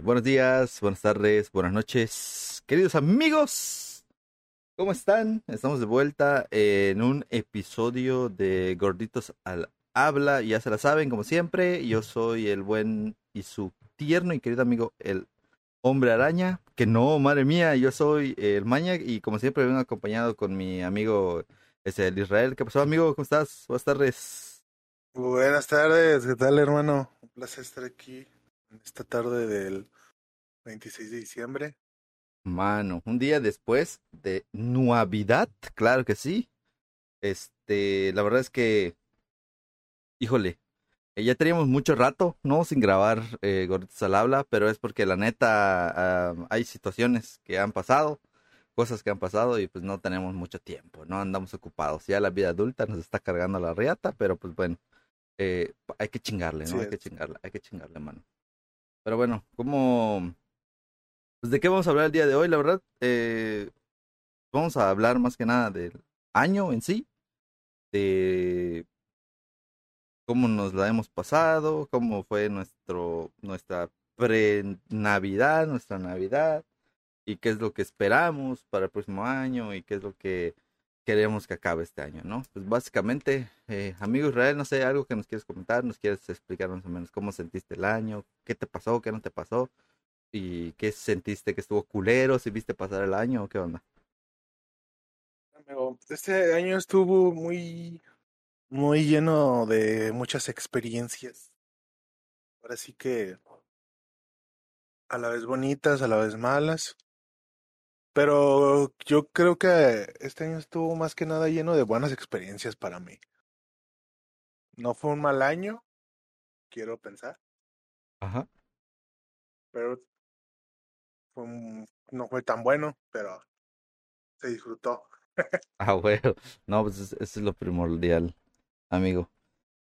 Buenos días, buenas tardes, buenas noches, queridos amigos. ¿Cómo están? Estamos de vuelta en un episodio de Gorditos al Habla. Ya se la saben, como siempre. Yo soy el buen y su tierno y querido amigo, el Hombre Araña. Que no, madre mía, yo soy el Maña y como siempre vengo acompañado con mi amigo, el Israel. ¿Qué pasó, amigo? ¿Cómo estás? Buenas tardes. Buenas tardes, ¿qué tal, hermano? Un placer estar aquí esta tarde del 26 de diciembre. Mano, un día después de Navidad, claro que sí. Este, la verdad es que, híjole, eh, ya teníamos mucho rato, ¿no? Sin grabar eh, Gorditos al Habla, pero es porque la neta hay situaciones que han pasado, cosas que han pasado y pues no tenemos mucho tiempo, no andamos ocupados. Ya la vida adulta nos está cargando la riata, pero pues bueno, eh, hay que chingarle, ¿no? Sí hay que chingarle, hay que chingarle, mano. Pero bueno, ¿cómo, pues, ¿de qué vamos a hablar el día de hoy? La verdad, eh, vamos a hablar más que nada del año en sí, de cómo nos la hemos pasado, cómo fue nuestro, nuestra pre-Navidad, nuestra Navidad, y qué es lo que esperamos para el próximo año y qué es lo que queremos que acabe este año, ¿no? Pues básicamente, eh, amigo Israel, no sé, algo que nos quieres comentar, nos quieres explicar más o menos cómo sentiste el año, qué te pasó, qué no te pasó, y qué sentiste que estuvo culero, si viste pasar el año o qué onda. Este año estuvo muy, muy lleno de muchas experiencias. Ahora sí que a la vez bonitas, a la vez malas. Pero yo creo que este año estuvo más que nada lleno de buenas experiencias para mí. No fue un mal año, quiero pensar, Ajá. pero fue un- no fue tan bueno, pero se disfrutó. Ah, bueno, no, pues es- eso es lo primordial, amigo.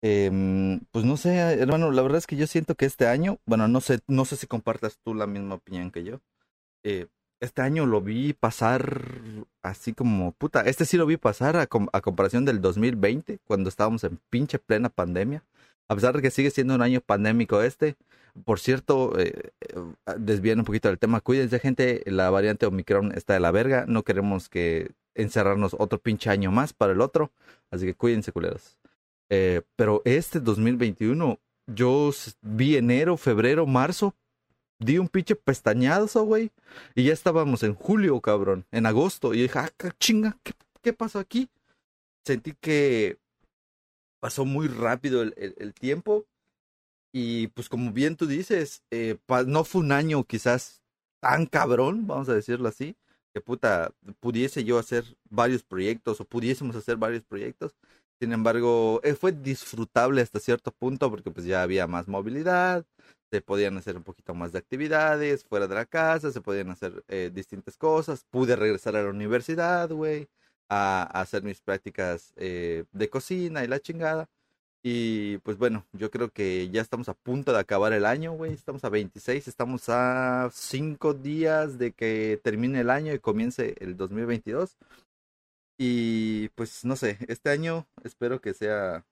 Em, pues no sé, hermano, la verdad es que yo siento que este año, bueno, no sé, no sé si compartas tú la misma opinión que yo. Eh, este año lo vi pasar así como, puta, este sí lo vi pasar a, com- a comparación del 2020, cuando estábamos en pinche plena pandemia. A pesar de que sigue siendo un año pandémico este. Por cierto, eh, eh, un poquito del tema, cuídense gente, la variante Omicron está de la verga, no queremos que encerrarnos otro pinche año más para el otro, así que cuídense culeros. Eh, pero este 2021, yo vi enero, febrero, marzo, di un pinche pestañazo, güey, y ya estábamos en julio, cabrón, en agosto, y dije, ah, chinga, ¿qué, pasó aquí? Sentí que pasó muy rápido el, tiempo, y pues como bien tú dices, eh, no fue un año quizás tan cabrón, vamos a decirlo así, que puta, pudiese yo hacer varios proyectos o pudiésemos hacer varios proyectos. Sin embargo, eh, fue disfrutable hasta cierto punto porque pues ya había más movilidad, se podían hacer un poquito más de actividades fuera de la casa, se podían hacer eh, distintas cosas. Pude regresar a la universidad, güey, a, a hacer mis prácticas eh, de cocina y la chingada. Y pues bueno, yo creo que ya estamos a punto de acabar el año, güey. Estamos a 26, estamos a 5 días de que termine el año y comience el 2022. Y pues no sé, este año espero que sea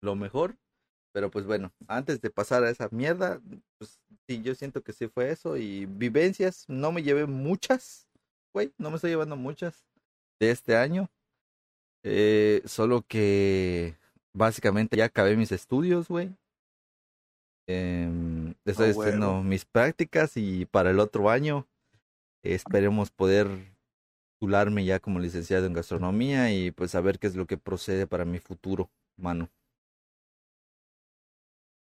lo mejor. Pero pues bueno, antes de pasar a esa mierda, pues sí, yo siento que sí fue eso. Y vivencias, no me llevé muchas, güey, no me estoy llevando muchas de este año. Eh, solo que básicamente ya acabé mis estudios, güey. Em, estoy Ah, haciendo huevo. mis prácticas y para el otro año esperemos poder titularme ya como licenciado en gastronomía y pues saber qué es lo que procede para mi futuro, mano.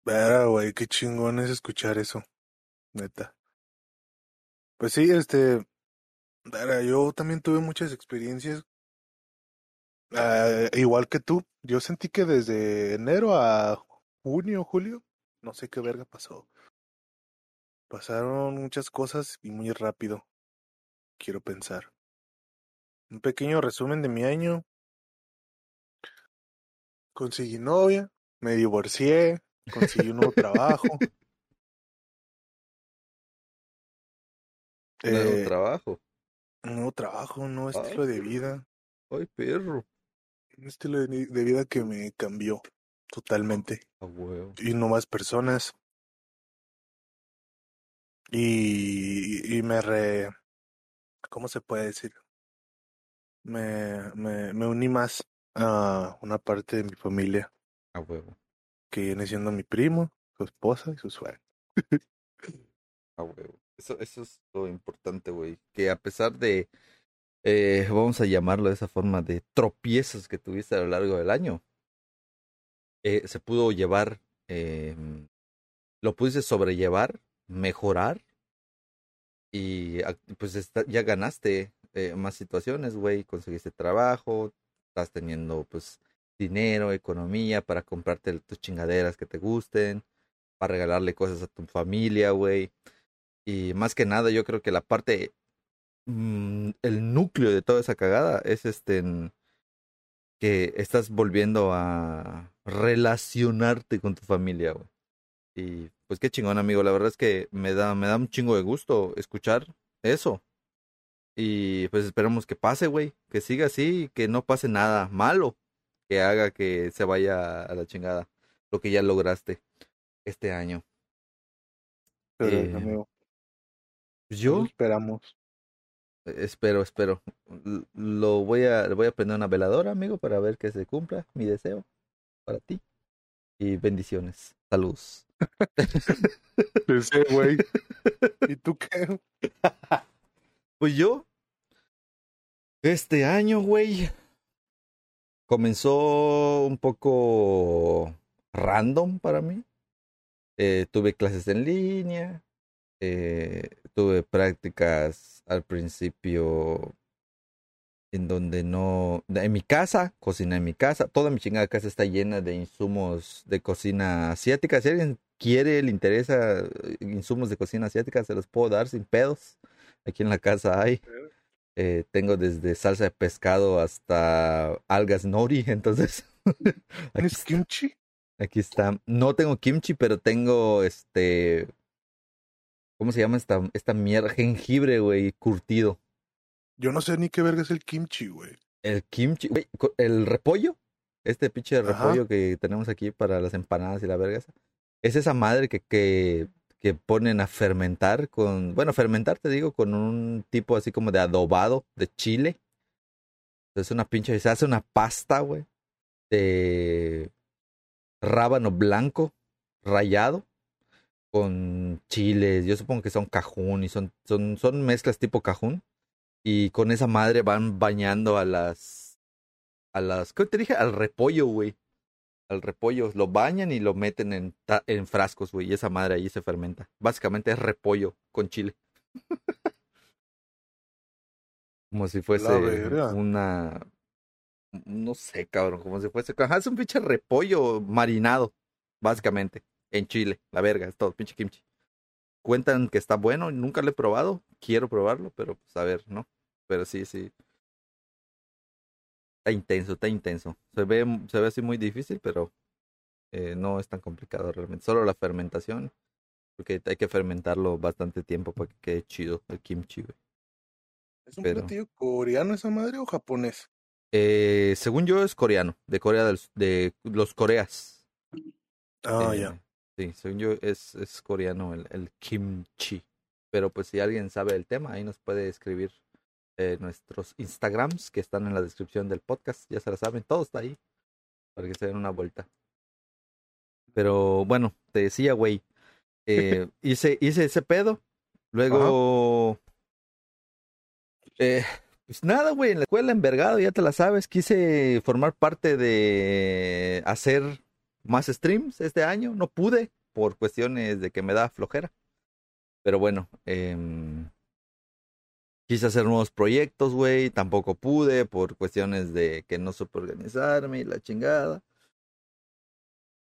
Vera, güey, qué chingón es escuchar eso, neta. Pues sí, este, vera, yo también tuve muchas experiencias, ah, igual que tú. Yo sentí que desde enero a junio, julio, no sé qué verga pasó. Pasaron muchas cosas y muy rápido, quiero pensar. Un pequeño resumen de mi año. Conseguí novia, me divorcié, conseguí un nuevo trabajo. Nuevo eh, trabajo. un nuevo trabajo, un nuevo estilo de vida. Ay, perro. Un estilo de, de vida que me cambió totalmente. A huevo. Y nuevas personas. Y, y me re... ¿Cómo se puede decir? Me, me, me uní más a una parte de mi familia A huevo, que viene siendo mi primo, su esposa y su suegra. a huevo. Eso, eso es lo importante, güey. Que a pesar de, eh, vamos a llamarlo de esa forma, de tropiezos que tuviste a lo largo del año, eh, se pudo llevar, eh, lo pudiste sobrellevar, mejorar y ah, pues ya ganaste eh, más situaciones, güey, conseguiste trabajo, estás teniendo pues dinero, economía para comprarte tus chingaderas que te gusten, para regalarle cosas a tu familia, güey. Y más que nada, yo creo que la parte, mm, el núcleo de toda esa cagada es este, que estás volviendo a relacionarte con tu familia, güey. Y pues qué chingón, amigo. La verdad es que me da, me da un chingo de gusto escuchar eso. Y pues esperemos que pase, güey. Que siga así y que no pase nada malo que haga que se vaya a la chingada lo que ya lograste este año. Pero, Eh, amigo, Pues yo esperamos. espero, espero. L- Lo voy a, voy a prender una veladora, amigo, para ver que se cumpla mi deseo para ti. Y bendiciones. Saludos. Ese güey. ¿Y tú qué? Pues yo, este año, güey, comenzó un poco random para mí. Eh, tuve clases en línea, eh, tuve prácticas al principio en donde no, en mi casa, cocina en mi casa, toda mi chingada casa está llena de insumos de cocina asiática. Si alguien quiere, le interesa eh, insumos de cocina asiática, se los puedo dar sin pedos. Aquí en la casa hay. Eh, tengo desde salsa de pescado hasta algas nori, entonces aquí, ¿Tienes está- kimchi? aquí está. No tengo kimchi, pero tengo este, ¿cómo se llama esta esta mierda? Jengibre, güey, curtido. Yo no sé ni qué verga es el kimchi, güey. El kimchi, güey, el repollo, este pinche Ajá. repollo que tenemos aquí para las empanadas y la verga esa. Es esa madre que, que, que ponen a fermentar con, bueno, fermentar te digo, con un tipo así como de adobado de chile. Es una pinche, se hace una pasta, güey, de rábano blanco rallado con chiles. Yo supongo que son cajún y son, son, son mezclas tipo cajún. Y con esa madre van bañando a las. A las. ¿Qué te dije? Al repollo, güey. Al repollo. Lo bañan y lo meten en, en frascos, güey. Y esa madre ahí se fermenta. Básicamente es repollo con chile. Como si fuese una. No sé, cabrón. Como si fuese. Es un pinche repollo marinado. Básicamente. En chile. La verga. Es todo. Pinche kimchi. Cuentan que está bueno. Nunca lo he probado. Quiero probarlo, pero pues a ver, ¿no? Pero sí, sí. Está intenso, está intenso. Se ve, se ve así muy difícil, pero eh, no es tan complicado realmente. Solo la fermentación, porque hay que fermentarlo bastante tiempo para que quede chido el kimchi, güey. ¿Es un Pero- platillo coreano esa madre o japonés? Eh, según yo es coreano, de Corea del, de los Coreas. Ah, Eh, ya. Sí, según yo es, es coreano el, el kimchi. Pero pues si alguien sabe el tema, ahí nos puede escribir eh, nuestros Instagrams que están en la descripción del podcast. Ya se la saben, todo está ahí. Para que se den una vuelta. Pero bueno, te decía, güey. eh, hice, hice ese pedo. Luego. Eh, pues nada, güey, en la escuela envergado, ya te la sabes. Quise formar parte de hacer más streams este año. No pude por cuestiones de que me da flojera. Pero bueno, em, quise hacer nuevos proyectos, güey. Tampoco pude por cuestiones de que no supe organizarme y la chingada.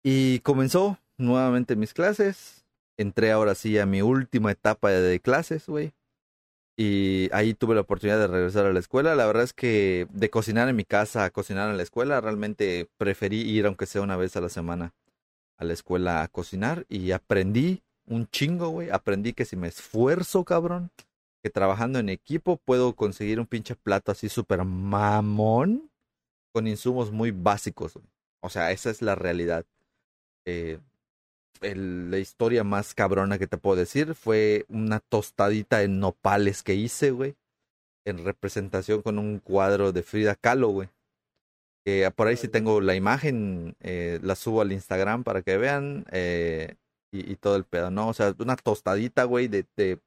Y comenzó nuevamente mis clases. Entré ahora sí a mi última etapa de clases, güey. Y ahí tuve la oportunidad de regresar a la escuela. La verdad es que de cocinar en mi casa a cocinar en la escuela, realmente preferí ir aunque sea una vez a la semana a la escuela a cocinar y aprendí un chingo, güey. Aprendí que si me esfuerzo, cabrón, que trabajando en equipo puedo conseguir un pinche plato así súper mamón con insumos muy básicos. güey. O sea, esa es la realidad. Eh, la historia más cabrona que te puedo decir fue una tostadita en nopales que hice, güey. En representación con un cuadro de Frida Kahlo, güey. Que por ahí sí tengo la imagen, eh, la subo al Instagram para que vean. Eh, y, todo el pedo, ¿no? O sea, una tostadita, güey, de, de,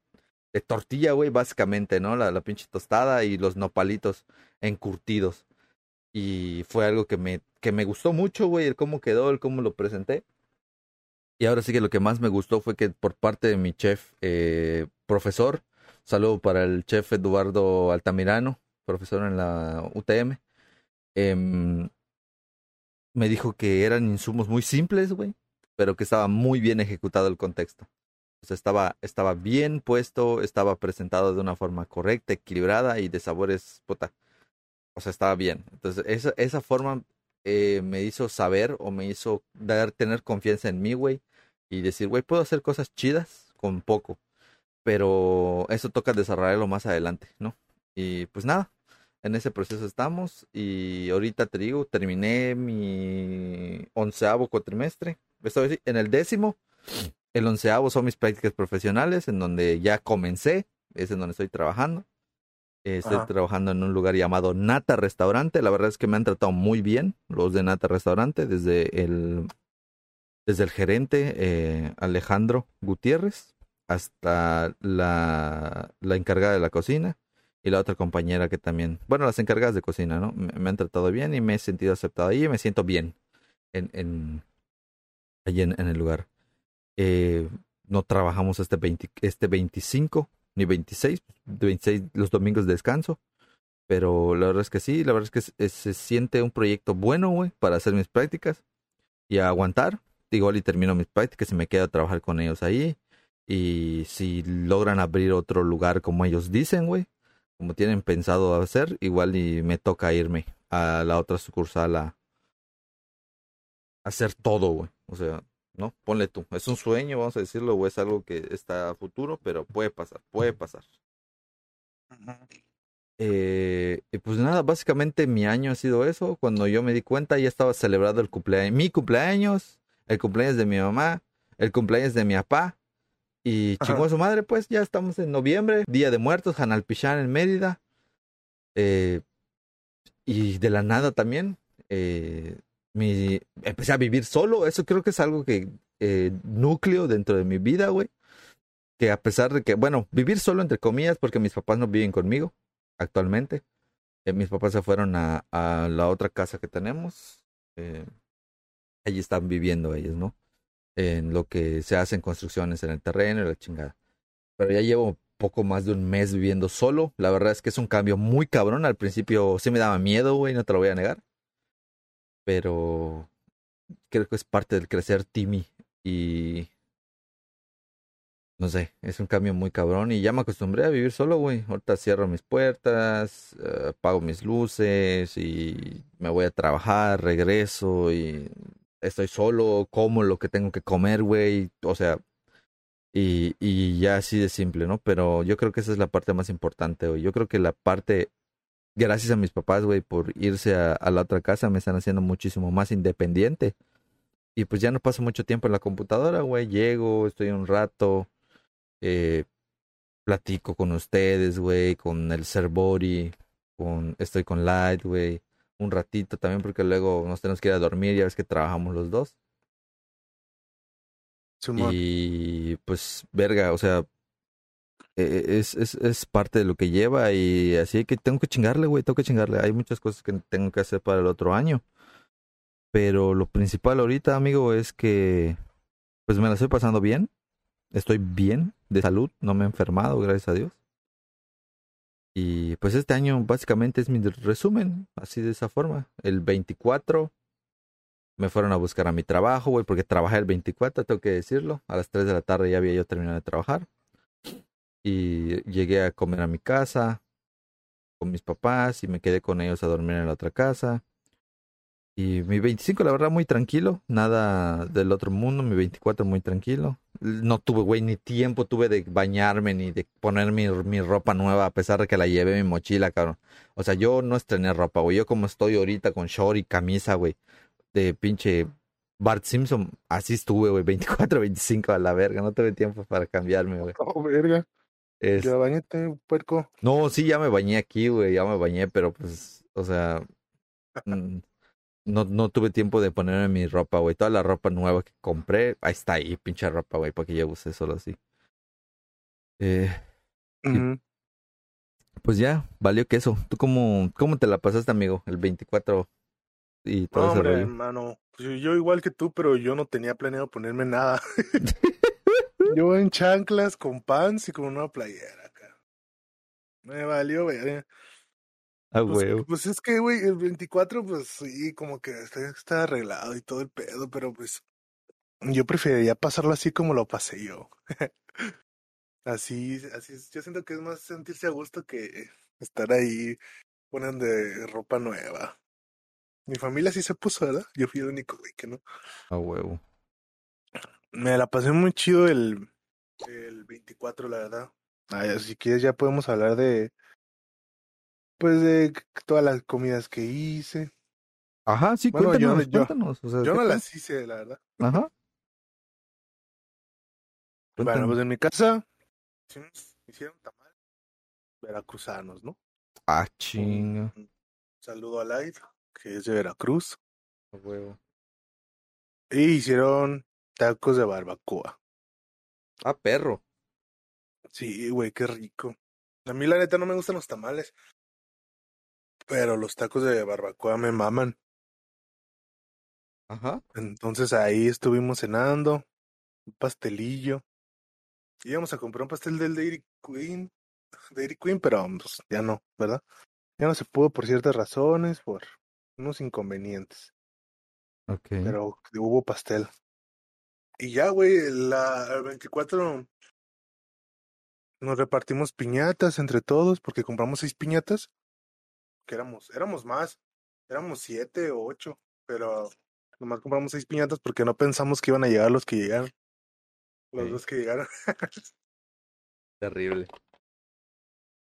de tortilla, güey, básicamente, ¿no? La, la pinche tostada y los nopalitos encurtidos. Y fue algo que me, que me gustó mucho, güey, el cómo quedó, el cómo lo presenté. Y ahora sí que lo que más me gustó fue que por parte de mi chef eh, profesor, saludo para el chef Eduardo Altamirano, profesor en la UTM, em, me dijo que eran insumos muy simples, güey, pero que estaba muy bien ejecutado el contexto. Estaba, estaba bien puesto, estaba presentado de una forma correcta, equilibrada y de sabores, puta. O sea, estaba bien. Entonces, esa, esa forma eh, me hizo saber o me hizo dar, tener confianza en mí, güey. Y decir, güey, puedo hacer cosas chidas con poco. Pero eso toca desarrollarlo más adelante, ¿no? Y pues nada, en ese proceso estamos. Y ahorita te digo, terminé mi onceavo cuatrimestre. Estoy en el décimo. El onceavo son mis prácticas profesionales, en donde ya comencé. Es en donde estoy trabajando. Estoy trabajando en un lugar llamado Nata Restaurante. La verdad es que me han tratado muy bien los de Nata Restaurante, desde el, desde el gerente eh, Alejandro Gutiérrez hasta la, la encargada de la cocina y la otra compañera que también, bueno, las encargadas de cocina, ¿no? Me, han tratado bien y me he sentido aceptado ahí y me siento bien en, en, allí en, el lugar. Eh, no trabajamos este, 20, este 25 ni 26, 26 los domingos de descanso. Pero la verdad es que sí, la verdad es que se, siente un proyecto bueno, güey, para hacer mis prácticas y aguantar. Igual y termino mis prácticas y me quedo a trabajar con ellos ahí. Y si logran abrir otro lugar como ellos dicen, güey, como tienen pensado hacer, igual y me toca irme a la otra sucursal a hacer todo, güey. O sea, ¿no? Ponle tú. Es un sueño, vamos a decirlo, o es algo que está a futuro, pero puede pasar, puede pasar. Eh, y pues nada, básicamente mi año ha sido eso. Cuando yo me di cuenta, ya estaba celebrado el cumpleaños, mi cumpleaños, el cumpleaños de mi mamá, el cumpleaños de mi papá. Y chingó a su madre, pues ya estamos en noviembre, Día de Muertos, Hanalpichán en Mérida. Eh, y de la nada también, eh, mi, empecé a vivir solo. Eso creo que es algo que, eh, núcleo dentro de mi vida, güey. Que a pesar de que, bueno, vivir solo entre comillas, porque mis papás no viven conmigo actualmente. Eh, mis papás se fueron a, la otra casa que tenemos. Eh, allí están viviendo ellos, ¿no? En lo que se hacen construcciones en el terreno y la chingada. Pero ya llevo poco más de un mes viviendo solo. La verdad es que es un cambio muy cabrón. Al principio sí me daba miedo, güey, no te lo voy a negar pero creo que es parte del crecer Timmy y no sé, es un cambio muy cabrón y ya me acostumbré a vivir solo, güey. Ahorita cierro mis puertas, uh, apago mis luces y me voy a trabajar, regreso y estoy solo, como lo que tengo que comer, güey. O sea, y, y ya así de simple, ¿no? Pero yo creo que esa es la parte más importante, güey. Yo creo que la parte gracias a mis papás, güey, por irse a, la otra casa, me están haciendo muchísimo más independiente. Y pues ya no paso mucho tiempo en la computadora, güey. Llego, estoy un rato, eh, platico con ustedes, güey, con el Cerbori, con, estoy con Light, güey. Un ratito también porque luego nos tenemos que ir a dormir, ya ves que trabajamos los dos. Y pues, verga, o sea, es, es, es parte de lo que lleva y así que tengo que chingarle, güey, tengo que chingarle. Hay muchas cosas que tengo que hacer para el otro año. Pero lo principal ahorita, amigo, es que pues me la estoy pasando bien. Estoy bien de salud, no me he enfermado, gracias a Dios. Y pues este año básicamente es mi resumen, así de esa forma. El 24 me fueron a buscar a mi trabajo, güey, porque trabajé el 24, tengo que decirlo. A las 3 de la tarde ya había yo terminado de trabajar y llegué a comer a mi casa con mis papás y me quedé con ellos a dormir en la otra casa. Y mi 25, la verdad, muy tranquilo, nada del otro mundo, mi 24 muy tranquilo. No tuve, güey, ni tiempo tuve de bañarme ni de poner mi, mi, ropa nueva, a pesar de que la llevé mi mochila, cabrón. O sea, yo no estrené ropa, güey. Yo como estoy ahorita con short y camisa, güey, de pinche Bart Simpson, así estuve, güey, 24, 25 a la verga, no tuve tiempo para cambiarme, güey. Verga. Es- Ya bañate, puerco. No, sí, ya me bañé aquí, güey, ya me bañé, pero pues, o sea, mm, no, no tuve tiempo de ponerme mi ropa, güey. Toda la ropa nueva que compré, ahí está ahí, pinche ropa, güey, para que ya use solo así. Eh, pues ya, valió que eso. ¿Tú cómo, cómo te la pasaste, amigo? El 24 y todo No, ese hombre, rollo. hermano. Pues yo- yo igual que tú, pero yo no tenía planeado ponerme nada. yo en chanclas, con pants y con una playera acá. Me valió, güey. Ah, Pues, güey. pues es que, güey, el 24, pues sí, como que está, está arreglado y todo el pedo, pero pues yo preferiría pasarlo así como lo pasé yo. así, así, es- yo siento que es más sentirse a gusto que estar ahí poniendo de ropa nueva. Mi familia sí se puso, ¿verdad? Yo fui el único, güey, que no. Ah, huevo. Me la pasé muy chido el, el 24, la verdad. Ay, si quieres ya podemos hablar de, pues de todas las comidas que hice. Ajá, sí, Bueno, yo no- cuéntanos, yo- cuéntanos. o sea, Yo ¿qué no tal? las hice, la verdad. Ajá. Bueno, pues en mi casa hicieron tamal veracruzanos, ¿no? Ah, chinga. Un saludo a Live, que es de Veracruz. Ah, huevo. Y hicieron tacos de barbacoa. Ah, perro. Sí, güey, qué rico. A mí la neta no me gustan los tamales. Pero los tacos de barbacoa me maman. Ajá. Entonces ahí estuvimos cenando, un pastelillo. Íbamos a comprar un pastel del Dairy Queen, Dairy Queen, pero pues, ya no, ¿verdad? Ya no se pudo por ciertas razones, por unos inconvenientes, Ok. pero hubo pastel. Y ya, güey, la el 24 nos repartimos piñatas entre todos, porque compramos seis piñatas, que éramos, éramos más, éramos siete o ocho, pero nomás compramos seis piñatas porque no pensamos que iban a llegar los que llegaron. Los dos que llegaron. Terrible.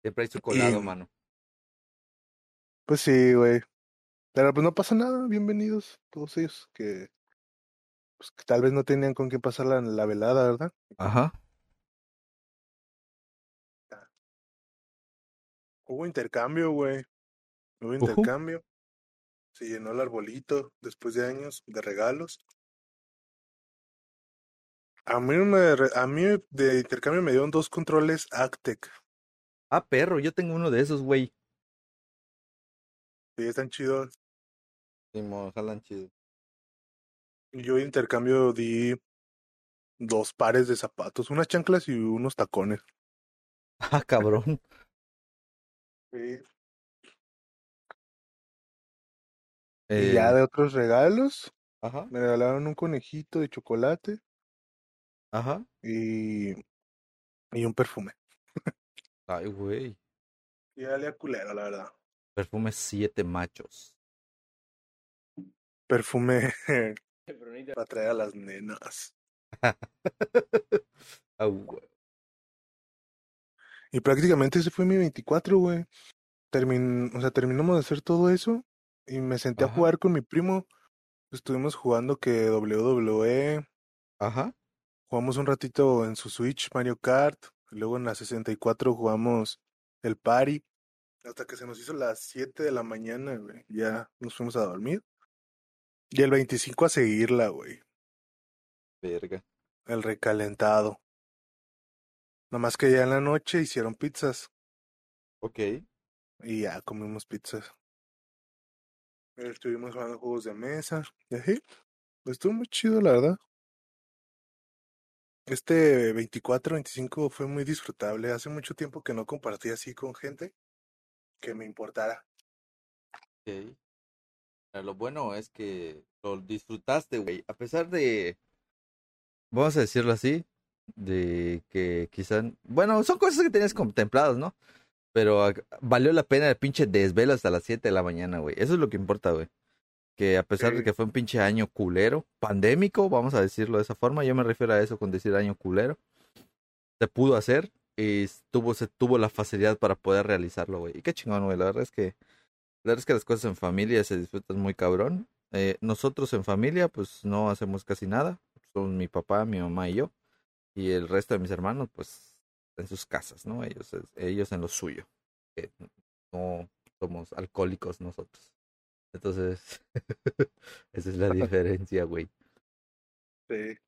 Siempre hay su colado, Y- mano. Pues sí, güey. Pero pues no pasa nada, bienvenidos todos ellos que, pues, que tal vez no tenían con qué pasar la, la velada, ¿verdad? Ajá. Hubo intercambio, güey. Hubo intercambio. Se llenó el arbolito después de años de regalos. A mí, me, a mí de intercambio me dieron dos controles Actec. Ah, perro, yo tengo uno de esos, güey. Sí, están chidos. Sí, mo, jalan chido. Yo intercambio di dos pares de zapatos, unas chanclas y unos tacones. Ah, cabrón. Sí. Eh, Y ya de otros regalos, Ajá. me regalaron un conejito de chocolate Ajá. y, y un perfume. Ay, güey. Y dale a culero, la verdad. Perfume siete machos. Perfume para traer a las nenas. Ah. Y prácticamente ese fue mi 24, güey. Termin, o sea, terminamos de hacer todo eso y me senté a jugar con mi primo. Estuvimos jugando que WWE, Ajá. jugamos un ratito en su Switch Mario Kart, y luego en la 64 jugamos el Party, hasta que se nos hizo las 7 de la mañana, güey. Ya nos fuimos a dormir. Y el 25 a seguirla, güey. Verga. El recalentado. Nada más que ya en la noche hicieron pizzas. Ok. Y ya comimos pizzas. Estuvimos jugando juegos de mesa. Y así. Estuvo muy chido, la verdad. Este 24, 25 fue muy disfrutable. Hace mucho tiempo que no compartí así con gente que me importara. Ok. Lo bueno es que lo disfrutaste, güey. A pesar de, vamos a decirlo así, de que quizás, bueno, son cosas que tenías contempladas, ¿no? Pero valió la pena el pinche desvelo hasta las 7 de la mañana, güey. Eso es lo que importa, güey. Que a pesar de que fue un pinche año culero, pandémico, vamos a decirlo de esa forma, yo me refiero a eso con decir año culero, se pudo hacer y tuvo, se tuvo la facilidad para poder realizarlo, güey. Y qué chingón, güey. La verdad es que, la verdad es que las cosas en familia se disfrutan muy cabrón. Eh, nosotros en familia, pues no hacemos casi nada. Son mi papá, mi mamá y yo. Y el resto de mis hermanos, pues en sus casas, ¿no? Ellos, ellos en lo suyo. no somos alcohólicos nosotros. Entonces, esa es la diferencia, güey. Sí.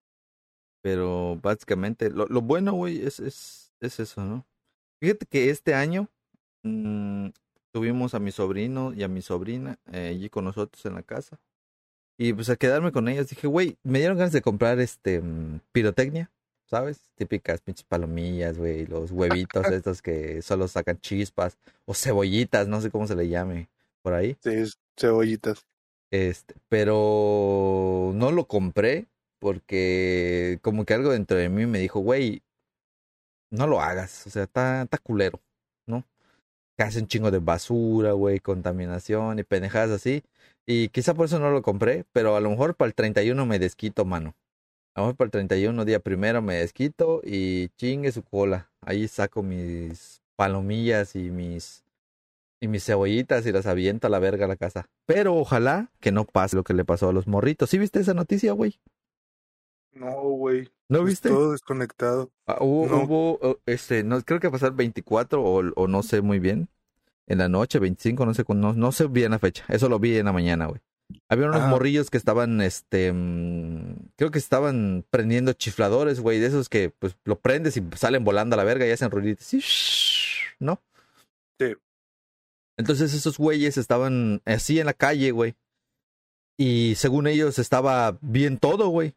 Pero básicamente, lo, lo bueno, güey, es, es, es eso, ¿no? Fíjate que este año mmm, tuvimos a mi sobrino y a mi sobrina eh, allí con nosotros en la casa. Y pues al quedarme con ellas dije, güey, me dieron ganas de comprar este mm, pirotecnia, ¿sabes? Típicas pinches palomillas, güey, los huevitos estos que solo sacan chispas, o cebollitas, no sé cómo se le llame por ahí. Sí, cebollitas. Este, pero no lo compré porque como que algo dentro de mí me dijo, güey, no lo hagas, o sea, está, está culero. Hace un chingo de basura, güey, contaminación y pendejadas así. Y quizá por eso no lo compré, pero a lo mejor para el 31 me desquito, mano. A lo mejor para el 31, día primero, me desquito y chingue su cola. Ahí saco mis palomillas y mis y mis cebollitas y las aviento a la verga a la casa. Pero ojalá que no pase lo que le pasó a los morritos. ¿Sí viste esa noticia, güey? No, güey. ¿No viste? Todo desconectado. Ah, hubo, hubo, este, no, creo que pasar 24 o, o, no sé muy bien. En la noche, 25, no sé, no, no sé bien la fecha. Eso lo vi en la mañana, güey. Había unos morrillos que estaban, este, mmm, creo que estaban prendiendo chifladores, güey, de esos que, pues, lo prendes y salen volando a la verga y hacen ruiditos. ¿Sí? ¿No? Sí. Entonces esos güeyes estaban así en la calle, güey. Y según ellos estaba bien todo, güey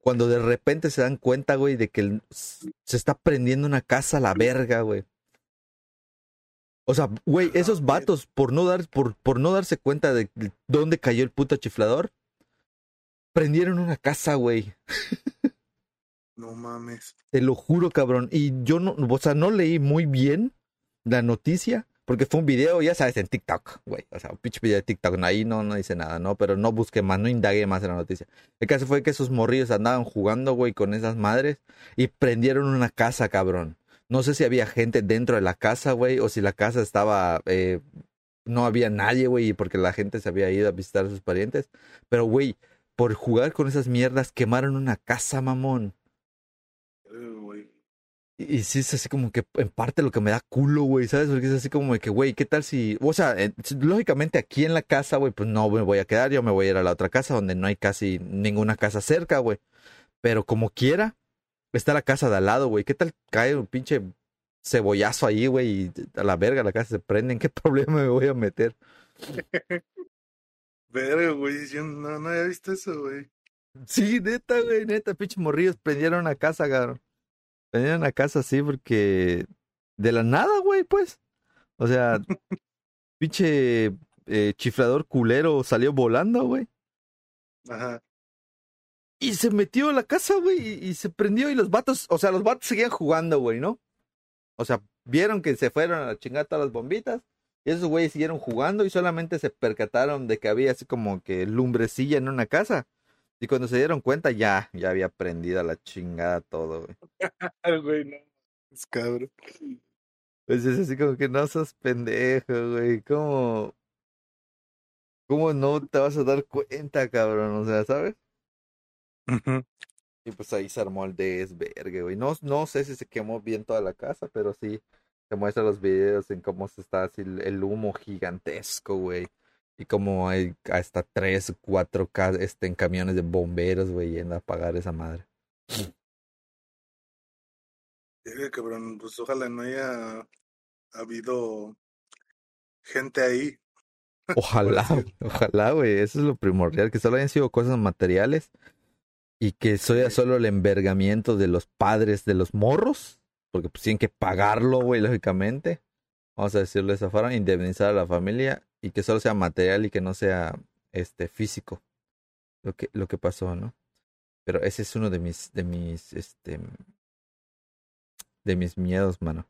cuando de repente se dan cuenta, güey, de que se está prendiendo una casa a la verga, güey. O sea, güey, esos vatos, por no, dar, por, por no darse cuenta de dónde cayó el puto chiflador, prendieron una casa, güey. No mames. Te lo juro, cabrón. Y yo no, o sea, no leí muy bien la noticia, porque fue un video, ya sabes, en TikTok, güey. O sea, un pinche video de TikTok. Ahí no, no dice nada, ¿no? Pero no busqué más, no indagué más en la noticia. El caso fue que esos morrillos andaban jugando, güey, con esas madres y prendieron una casa, cabrón. No sé si había gente dentro de la casa, güey, o si la casa estaba... Eh, no había nadie, güey, porque la gente se había ido a visitar a sus parientes. Pero, güey, por jugar con esas mierdas quemaron una casa, mamón. Y, sí es así como que en parte lo que me da culo, güey, ¿sabes? Porque es así como de que, güey, ¿qué tal si... O sea, eh, lógicamente aquí en la casa, güey, pues no me voy a quedar, yo me voy a ir a la otra casa donde no hay casi ninguna casa cerca, güey. Pero como quiera, está la casa de al lado, güey. ¿Qué tal cae un pinche cebollazo ahí, güey, y a la verga la casa se prende? ¿En qué problema me voy a meter? Verga, güey, yo no, no había visto eso, güey. Sí, neta, güey, neta, pinche morrillos prendieron una casa, cabrón. Venían a casa así porque de la nada, güey, pues. O sea, pinche eh, chiflador culero salió volando, güey. Ajá. Y se metió a la casa, güey, y, y, se prendió y los vatos, o sea, los vatos seguían jugando, güey, ¿no? O sea, vieron que se fueron a chingar todas las bombitas y esos güeyes siguieron jugando y solamente se percataron de que había así como que lumbrecilla en una casa. Y cuando se dieron cuenta, ya, ya había prendido la chingada todo, güey. güey, no. Es cabrón. Pues es así como que no sos pendejo, güey. ¿Cómo? ¿Cómo no te vas a dar cuenta, cabrón? O sea, ¿sabes? Y pues ahí se armó el desvergue, güey. No, no sé si se quemó bien toda la casa, pero sí se muestran los videos en cómo se está así el humo gigantesco, güey. Y como hay hasta tres, cuatro este, en camiones de bomberos, güey, yendo a apagar esa madre. Sí, cabrón, pues ojalá no haya habido gente ahí. Ojalá, ojalá, güey, eso es lo primordial, que solo hayan sido cosas materiales y que sea solo el envergamiento de los padres de los morros, porque pues tienen que pagarlo, güey, lógicamente. Vamos a decirle esa forma, indemnizar a la familia y que solo sea material y que no sea este físico lo que lo que pasó, ¿no? Pero ese es uno de mis de mis este de mis miedos, mano.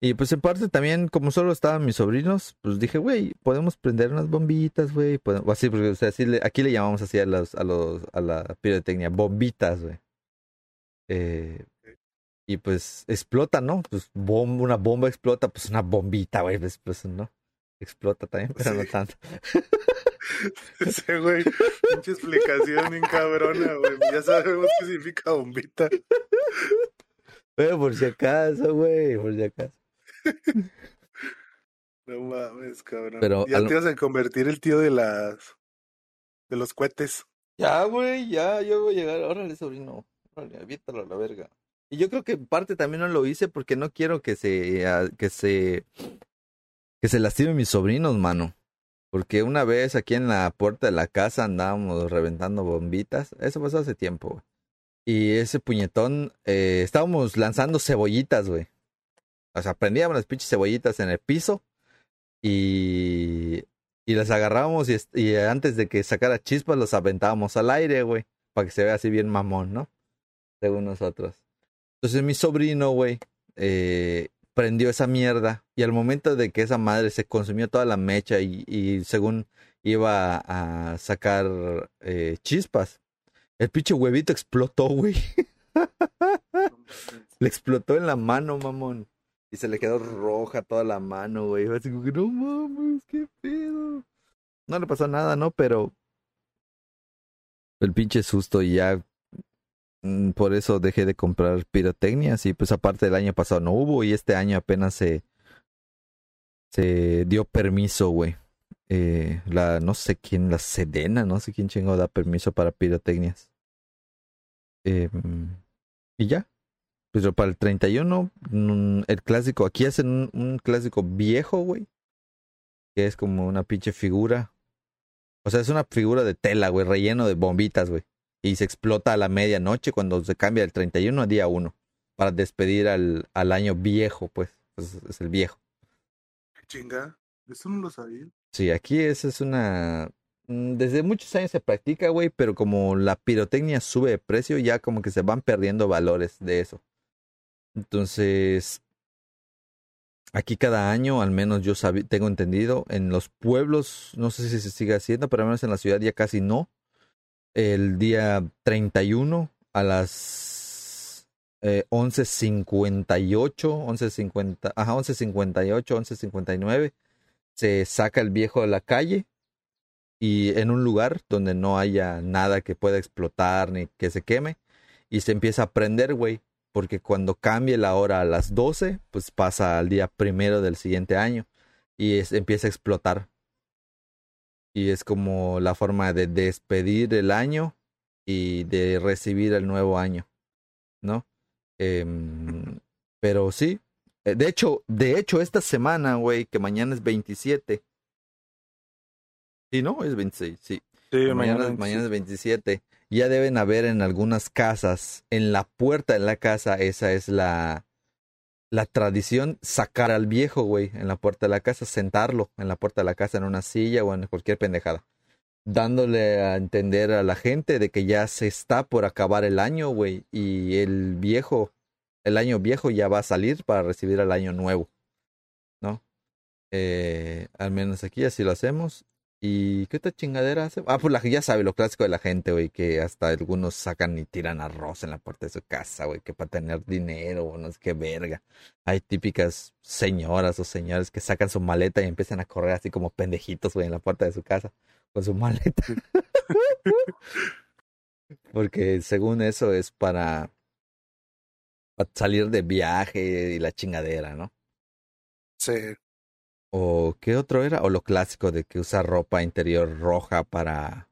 Y pues en parte también, como solo estaban mis sobrinos, pues dije, güey, podemos prender unas bombitas, güey. O así, porque o sea, así le, aquí le llamamos así a los, a los, a la pirotecnia, bombitas, güey. Eh, y pues explota, ¿no? Pues bomba, una bomba explota, pues una bombita, güey, pues, pues no explota también, pero no tanto. Ese güey, mucha explicación bien cabrona, güey. Ya sabemos qué significa bombita. Pero por si acaso, güey, por si acaso. No mames, cabrón. Pero ya al- te ibas a convertir el tío de las de los cohetes. Ya, güey, ya, yo voy a llegar. Órale, sobrino. Órale, aviéntalo a la verga. Y yo creo que en parte también no lo hice porque no quiero que se, que se, que se lastimen mis sobrinos, mano. Porque una vez aquí en la puerta de la casa andábamos reventando bombitas. Eso pasó hace tiempo. Y ese puñetón, eh, estábamos lanzando cebollitas, güey. O sea, prendíamos las pinches cebollitas en el piso y, y las agarrábamos y, antes de que sacara chispas los aventábamos al aire, güey. Para que se vea así bien mamón, ¿no? Según nosotros. Entonces mi sobrino, güey, eh, prendió esa mierda y al momento de que esa madre se consumió toda la mecha y, y según iba a sacar eh, chispas, el pinche huevito explotó, güey. Le explotó en la mano, mamón. Y se le quedó roja toda la mano, güey. Así como que, no mames, qué pedo. No le pasó nada, ¿no? Pero el pinche susto y ya por eso dejé de comprar pirotecnias y pues aparte del año pasado no hubo y este año apenas se se dio permiso, güey. Eh, la no sé quién, la Sedena, no sé quién chingo da permiso para pirotecnias. Eh, y ya. Pero para el 31, mm, el clásico, aquí hacen un, un clásico viejo, güey. Que es como una pinche figura. O sea, es una figura de tela, güey, relleno de bombitas, güey. Y se explota a la medianoche cuando se cambia del 31 a día 1. Para despedir al, al año viejo, pues. Es, es el viejo. Chinga. Eso no lo sabía. Sí, aquí esa es una... mm, Desde muchos años se practica, güey, pero como la pirotecnia sube de precio, ya como que se van perdiendo valores de eso. Entonces, aquí cada año, al menos yo tengo entendido, en los pueblos, no sé si se sigue haciendo, pero al menos en la ciudad ya casi no. El día 31 a las eh, 11.58, 11.50, ajá, 11.58, 11.59, se saca el viejo de la calle y en un lugar donde no haya nada que pueda explotar ni que se queme y se empieza a prender, güey, porque cuando cambie la hora a las 12, pues pasa al día primero del siguiente año y empieza a explotar. Y es como la forma de despedir el año y de recibir el nuevo año, ¿no? Em, pero sí, eh, de hecho, de hecho esta semana, güey, que mañana es 27. Sí, ¿no? Es 26, sí. Sí, mañana, mañana es 27. Ya deben haber en algunas casas, en la puerta de la casa, esa es la, la tradición, sacar al viejo, güey, en la puerta de la casa, sentarlo en la puerta de la casa en una silla o en cualquier pendejada. Dándole a entender a la gente de que ya se está por acabar el año, güey, y el viejo, el año viejo ya va a salir para recibir el año nuevo, ¿no? Eh, al menos aquí así lo hacemos. ¿Y qué otra chingadera hace? Ah, pues la, ya sabe lo clásico de la gente, güey, que hasta algunos sacan y tiran arroz en la puerta de su casa, güey, que para tener dinero o no sé qué verga. Hay típicas señoras o señores que sacan su maleta y empiezan a correr así como pendejitos, güey, en la puerta de su casa con su maleta. Porque según eso es para, para salir de viaje y la chingadera, ¿no? Sí. ¿O qué otro era? O lo clásico de que usa ropa interior roja para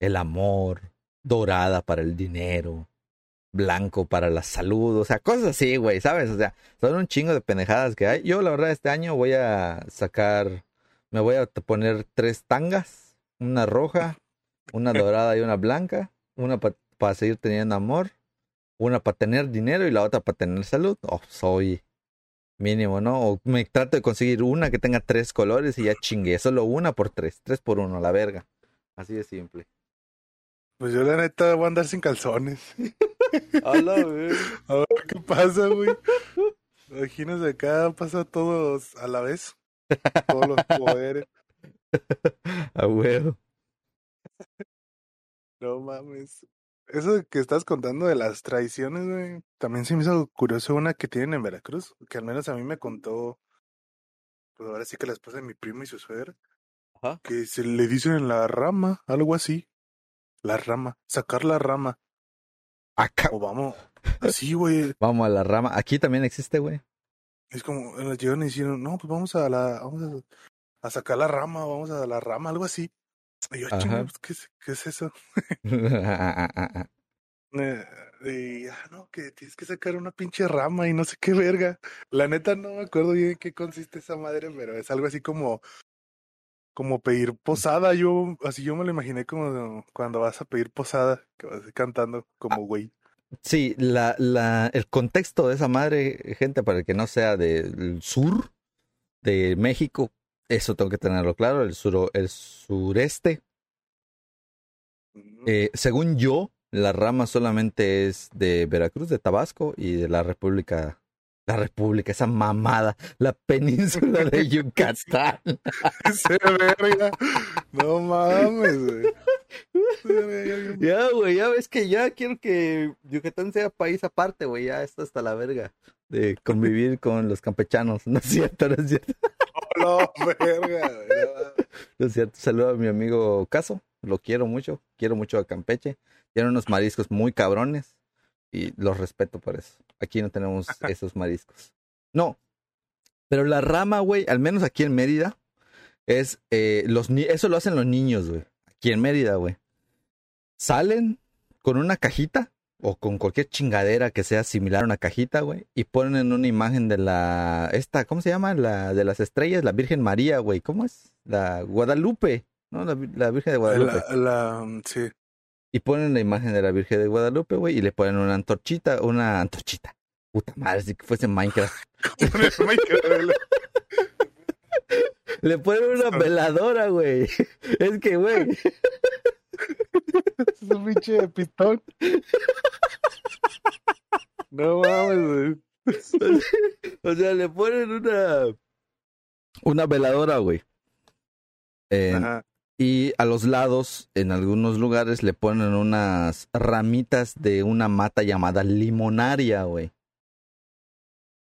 el amor, dorada para el dinero, blanco para la salud, o sea, cosas así, güey, ¿sabes? O sea, son un chingo de pendejadas que hay. Yo, la verdad, este año voy a sacar, me voy a poner tres tangas, una roja, una dorada y una blanca, una para seguir teniendo amor, una para tener dinero y la otra para tener salud. Oh, soy mínimo, ¿no? O me trato de conseguir una que tenga tres colores y ya chingué, solo una por tres, tres por uno, la verga. Así de simple. Pues yo la neta voy a andar sin calzones. A la verga. A ver qué pasa, güey. Imagínate acá pasa todos a la vez. Todos los poderes. A huevo. No mames. Eso que estás contando de las tradiciones, güey, también se me hizo curioso una que tienen en Veracruz, que al menos a mí me contó, pues ahora sí que la esposa de mi primo y su suegra, Ajá. que se le dicen en la rama, algo así. La rama, sacar la rama. Acá. O vamos, así, güey. Vamos a la rama. Aquí también existe, güey. Es como, eh, llegan y dicen, no, pues vamos a la, vamos a, a sacar la rama, vamos a la rama, algo así. Y yo, pues, ¿qué, es- ¿qué es eso? Eh, y, ah, no, que tienes que sacar una pinche rama y no sé qué verga. La neta no me acuerdo bien en qué consiste esa madre, pero es algo así como, como pedir posada. Yo, así yo me lo imaginé como cuando vas a pedir posada, que vas cantando como güey. Sí, la, la, el contexto de esa madre, gente, para el que no sea del sur de México, eso tengo que tenerlo claro, el, suro, el sureste. Eh, según yo, la rama solamente es de Veracruz, de Tabasco y de la República, la República, esa mamada, la península de Yucatán. Ese verga. No mames, güey. Ya, güey, ya ves que ya quiero que Yucatán sea país aparte, güey, ya está hasta la verga de convivir con los campechanos. No es cierto, no es cierto. No, verga, no. No es cierto. Saludo a mi amigo Caso, lo quiero mucho, quiero mucho a Campeche. Tiene unos mariscos muy cabrones y los respeto por eso. Aquí no tenemos esos mariscos. No, pero la rama, güey, al menos aquí en Mérida, es eh, los ni eso lo hacen los niños, güey. Aquí en Mérida, güey. Salen con una cajita o con cualquier chingadera que sea similar a una cajita, güey, y ponen una imagen de la esta, ¿cómo se llama? La de las estrellas, la Virgen María, güey. ¿Cómo es? La Guadalupe, ¿no? La, la Virgen de Guadalupe. La, la, sí. Y ponen la imagen de la Virgen de Guadalupe, güey, y le ponen una antorchita, una antorchita. Puta madre, si que fuese Minecraft. Minecraft, Le ponen una veladora, güey. Es que, güey, Es un pinche pitón. No mames, güey. o sea, le ponen una una veladora, güey. Ajá. y a los lados, en algunos lugares, le ponen unas ramitas de una mata llamada limonaria, güey.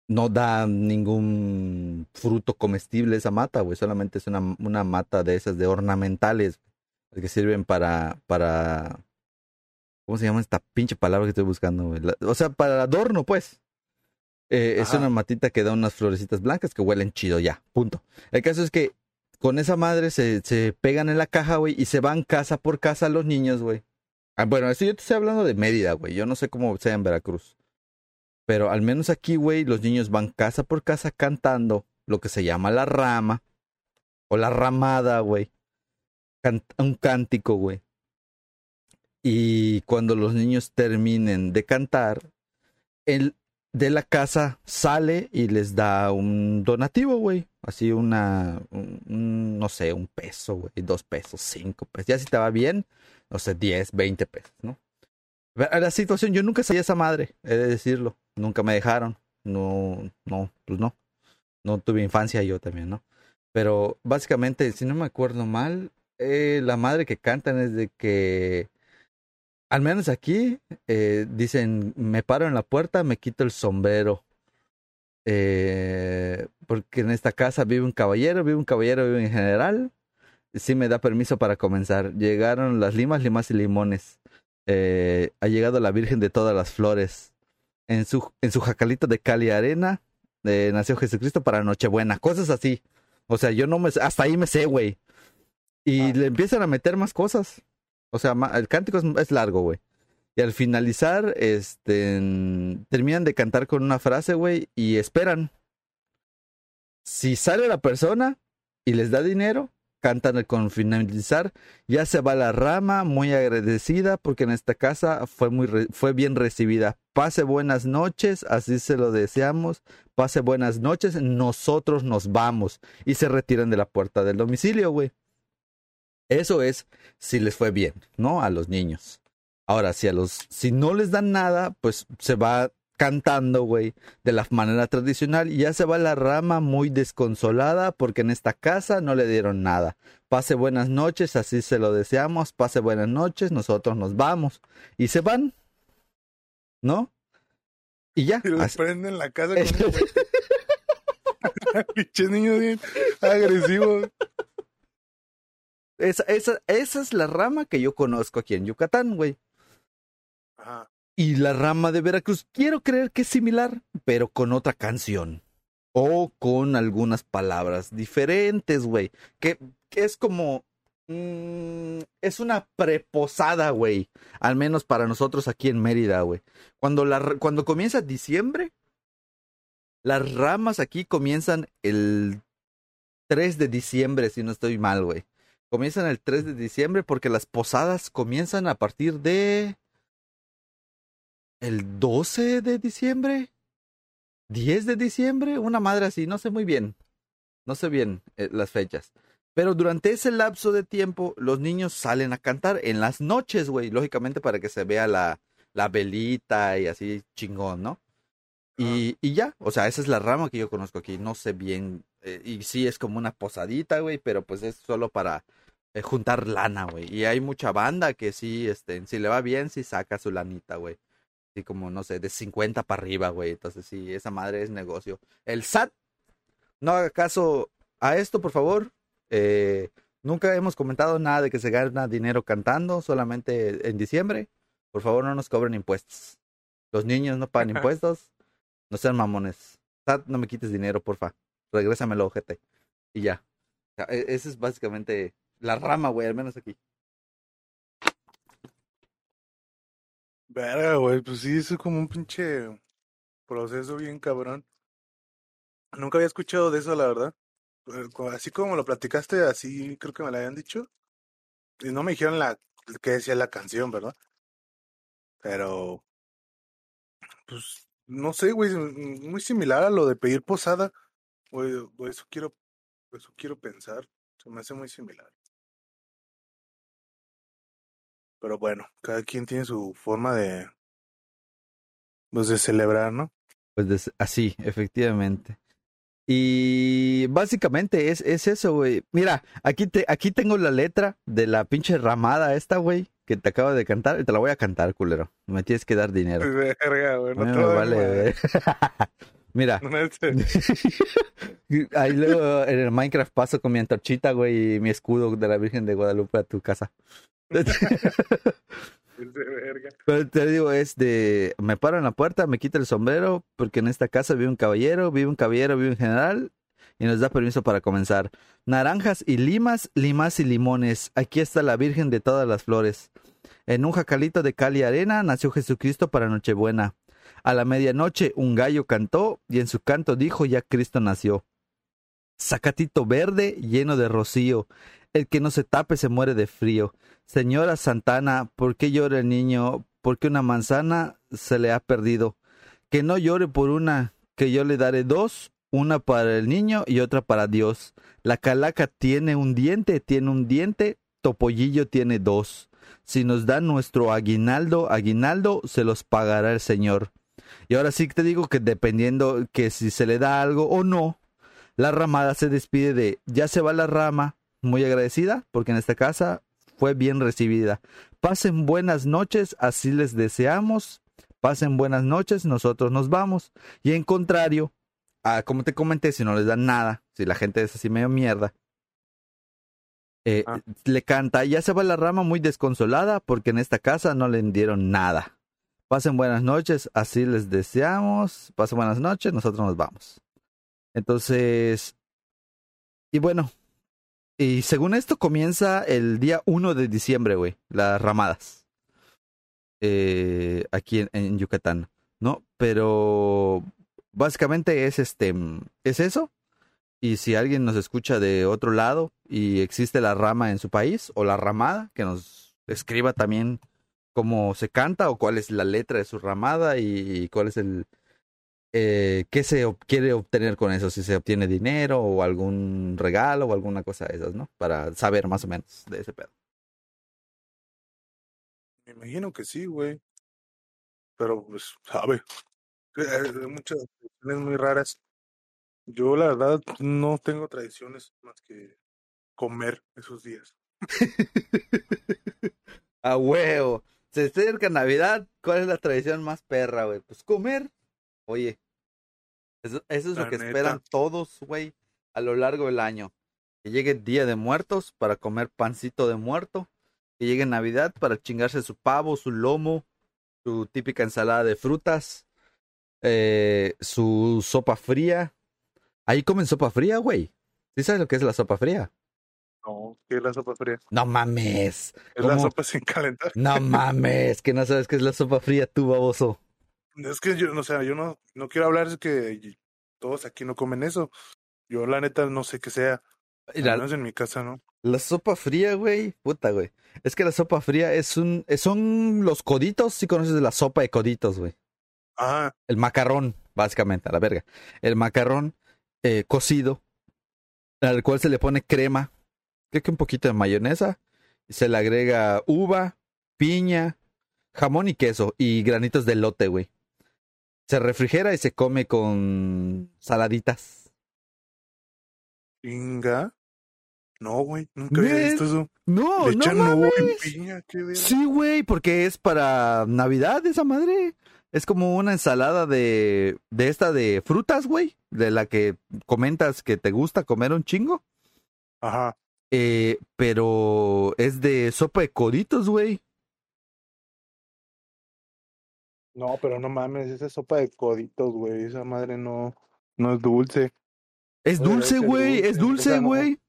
No da ningún fruto comestible esa mata, güey. Solamente es una, una mata de esas de ornamentales que sirven para, para, ¿cómo se llama esta pinche palabra que estoy buscando, güey? La- o sea, para adorno, pues. Eh, es una matita que da unas florecitas blancas que huelen chido ya, punto. El caso es que con esa madre se, se pegan en la caja, güey, y se van casa por casa los niños, güey. Ah, bueno, eso yo te estoy hablando de Mérida, güey. Yo no sé cómo sea en Veracruz. Pero al menos aquí, güey, los niños van casa por casa cantando lo que se llama la rama o la ramada, güey. Un cántico, güey. Y cuando los niños terminen de cantar, el de la casa sale y les da un donativo, güey. Así una, un- un, no sé, un peso, güey, dos pesos, cinco pesos. Ya si te va bien, no sé, diez, veinte pesos, ¿no? Pero La situación, yo nunca sabía esa madre, he de decirlo. Nunca me dejaron. No, no, pues no. No tuve infancia yo también, ¿no? Pero básicamente, si no me acuerdo mal, eh, la madre que cantan es de que, al menos aquí, eh, dicen, me paro en la puerta, me quito el sombrero. Eh, porque en esta casa vive un caballero, vive un caballero, vive un general. Sí me da permiso para comenzar. Llegaron las limas, limas y limones. Ha llegado la Virgen de todas las flores. En su, en su jacalito de cal y arena nació Jesucristo para Nochebuena. Cosas así. O sea, yo no me... Hasta ahí me sé, güey. Y Ah. le empiezan a meter más cosas. O sea, el cántico es, es largo, güey. Y al finalizar, este, terminan de cantar con una frase, güey, y esperan. Si sale la persona y les da dinero, cantan con finalizar. Ya se va la rama, muy agradecida, porque en esta casa fue, muy re- fue bien recibida. Pase buenas noches, así se lo deseamos. Pase buenas noches, nosotros nos vamos. Y se retiran de la puerta del domicilio, güey. Eso es si les fue bien, ¿no? A los niños. Ahora, si a los, si no les dan nada, pues se va cantando, güey, de la manera tradicional y ya se va la rama muy desconsolada porque en esta casa no le dieron nada. Pase buenas noches, así se lo deseamos, pase buenas noches, nosotros nos vamos y se van, ¿no? Y ya. Y los así- prenden la casa con niños bien agresivos. Esa, esa, esa es la rama que yo conozco aquí en Yucatán, güey. Ajá. Y la rama de Veracruz, quiero creer que es similar, pero con otra canción. O con algunas palabras diferentes, güey. Que, que es como. mm, es una preposada, güey. Al menos para nosotros aquí en Mérida, güey. Cuando, la, cuando comienza diciembre, las ramas aquí comienzan el 3 de diciembre, si no estoy mal, güey. Comienzan el 3 de diciembre porque las posadas comienzan a partir de el 12 de diciembre, 10 de diciembre, una madre así, no sé muy bien, no sé bien eh, las fechas. Pero durante ese lapso de tiempo, los niños salen a cantar en las noches, güey, lógicamente para que se vea la, la velita y así chingón, ¿no? Y, y ya, o sea, esa es la rama que yo conozco aquí, no sé bien, eh, y sí es como una posadita, güey, pero pues es solo para eh, juntar lana, güey. Y hay mucha banda que sí, este, si le va bien, sí saca su lanita, güey. Así como, no sé, de 50 para arriba, güey. Entonces, sí, esa madre es negocio. El SAT, no haga caso a esto, por favor. Eh, nunca hemos comentado nada de que se gana dinero cantando, solamente en diciembre. Por favor, no nos cobren impuestos. Los niños no pagan impuestos. No sean mamones. SAT, no me quites dinero, porfa. Regrésamelo, ojete. Y ya. O sea, e- esa es básicamente la rama, güey, al menos aquí. Verga, güey, pues sí, eso es como un pinche proceso bien cabrón. Nunca había escuchado de eso, la verdad. Así como lo platicaste, así creo que me lo habían dicho. Y no me dijeron la que decía la canción, ¿verdad? Pero, pues, no sé, güey, m- muy similar a lo de pedir posada. Eso quiero, eso quiero pensar. Se me hace muy similar. Pero bueno, cada quien tiene su forma de, pues, de celebrar, ¿no? Pues des- así, efectivamente. Y básicamente es, es eso, güey. Mira, aquí, te, aquí tengo la letra de la pinche ramada esta, güey, que te acabo de cantar. Y te la voy a cantar, culero. Me tienes que dar dinero. Verga, güey, no vale, güey. Mira, ahí luego en el Minecraft paso con mi antorchita, güey, y mi escudo de la Virgen de Guadalupe a tu casa. Pero te digo, es de, me paro en la puerta, me quita el sombrero, porque en esta casa vive un caballero, vive un caballero, vive un general, y nos da permiso para comenzar. Naranjas y limas, limas y limones, aquí está la Virgen de todas las flores. En un jacalito de cal y arena nació Jesucristo para Nochebuena. A la medianoche un gallo cantó, y en su canto dijo, ya Cristo nació. Zacatito verde lleno de rocío, el que no se tape se muere de frío. Señora Santana, ¿por qué llora el niño? Porque una manzana se le ha perdido. Que no llore por una, que yo le daré dos, una para el niño y otra para Dios. La calaca tiene un diente, tiene un diente, Topollillo tiene dos. Si nos dan nuestro aguinaldo, aguinaldo, se los pagará el Señor. Y ahora sí te digo que dependiendo que si se le da algo o no, la ramada se despide de ya se va la rama, muy agradecida, porque en esta casa fue bien recibida. Pasen buenas noches, así les deseamos. Pasen buenas noches, nosotros nos vamos. Y en contrario, ah, como te comenté, si no les dan nada, si la gente es así medio mierda, eh, Ah. le canta, ya se va la rama muy desconsolada porque en esta casa no le dieron nada. Pasen buenas noches, así les deseamos. Pasen buenas noches, nosotros nos vamos. Entonces, y bueno, y según esto comienza el día 1 de diciembre, güey, las ramadas. Eh, aquí en, en Yucatán, ¿no? Pero básicamente es este, es eso. Y si alguien nos escucha de otro lado y existe la rama en su país o la ramada, que nos escriba también cómo se canta o cuál es la letra de su ramada y cuál es el, eh, qué se ob- quiere obtener con eso, si se obtiene dinero o algún regalo o alguna cosa de esas, ¿no? Para saber más o menos de ese pedo. Me imagino que sí, güey. Pero, pues, sabe. Eh, Hay muchas tradiciones muy raras. Yo, la verdad, no tengo tradiciones más que comer esos días. A huevo. Se acerca Navidad, ¿cuál es la tradición más perra, güey? Pues comer. Oye, eso, eso es lo que neta. esperan todos, güey, a lo largo del año. Que llegue Día de Muertos para comer pancito de muerto. Que llegue Navidad para chingarse su pavo, su lomo, su típica ensalada de frutas, eh, su sopa fría. Ahí comen sopa fría, güey. ¿Sí sabes lo que es la sopa fría? No, ¿qué es la sopa fría? No mames. Es la sopa sin calentar. No mames, que no sabes qué es la sopa fría tú, baboso. Es que yo, o sea, yo no, no quiero hablar de que todos aquí no comen eso. Yo la neta no sé qué sea. Mira, menos en mi casa, ¿no? la sopa fría, güey, puta, güey. Es que la sopa fría es un, es- son los coditos, si conoces la sopa de coditos, güey. Ah, El macarrón, básicamente, a la verga. El macarrón eh, cocido, al cual se le pone crema, creo que un poquito de mayonesa, y se le agrega uva, piña, jamón y queso, y granitos de lote, güey. Se refrigera y se come con saladitas. pinga. No, güey, nunca había visto eso. No, Le no mames. piña, qué. Sí, güey, porque es para Navidad esa madre. Es como una ensalada de, de esta de frutas, güey, de la que comentas que te gusta comer un chingo. Ajá. Eh, pero es de sopa de coditos, güey. No, pero no mames, esa sopa de coditos, güey. Esa madre no, no es dulce. Es No dulce, güey, es dulce, güey.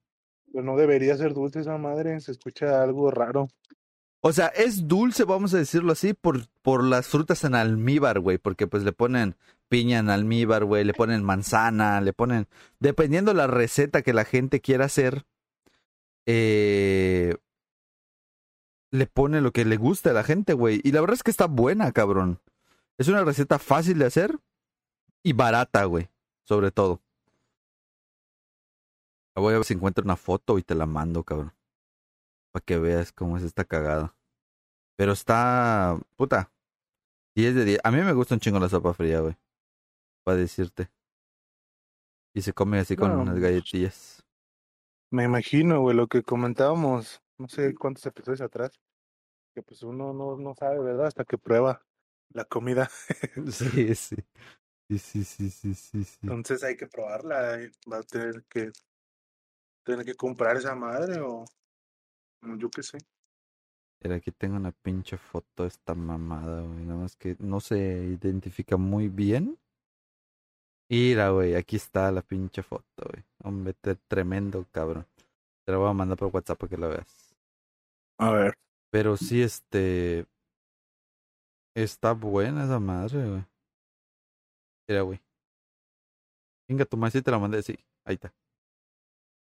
Pero no debería ser dulce esa madre. Se escucha algo raro. O sea, es dulce, vamos a decirlo así, por, por las frutas en almíbar, güey, porque pues le ponen piña en almíbar, güey, le ponen manzana, le ponen, dependiendo la receta que la gente quiera hacer, eh, le pone lo que le guste a la gente, güey. Y la verdad es que está buena, cabrón. Es una receta fácil de hacer y barata, güey, sobre todo. Voy a ver si encuentro una foto y te la mando, cabrón. Para que veas cómo es esta cagada. Pero está. Puta. 10 de 10. A mí me gusta un chingo la sopa fría, güey. Para decirte. Y se come así con No, unas pues, galletillas. Me imagino, güey, lo que comentábamos, no sé cuántos episodios atrás, que pues uno no, no sabe, ¿verdad? Hasta que prueba la comida. Sí, sí. Sí, sí, sí, sí, sí, sí. Entonces hay que probarla. y Va a tener que tener que comprar esa madre o o yo qué sé. Mira, aquí tengo una pinche foto de esta mamada, güey. Nada más que no se identifica muy bien. Mira, güey, aquí está la pinche foto, güey. Hombre, tremendo, cabrón. Te la voy a mandar por WhatsApp para que la veas. A ver. Pero sí, este. Está buena esa madre, güey. Mira, güey. Venga, tu sí te la mandé, sí. Ahí está.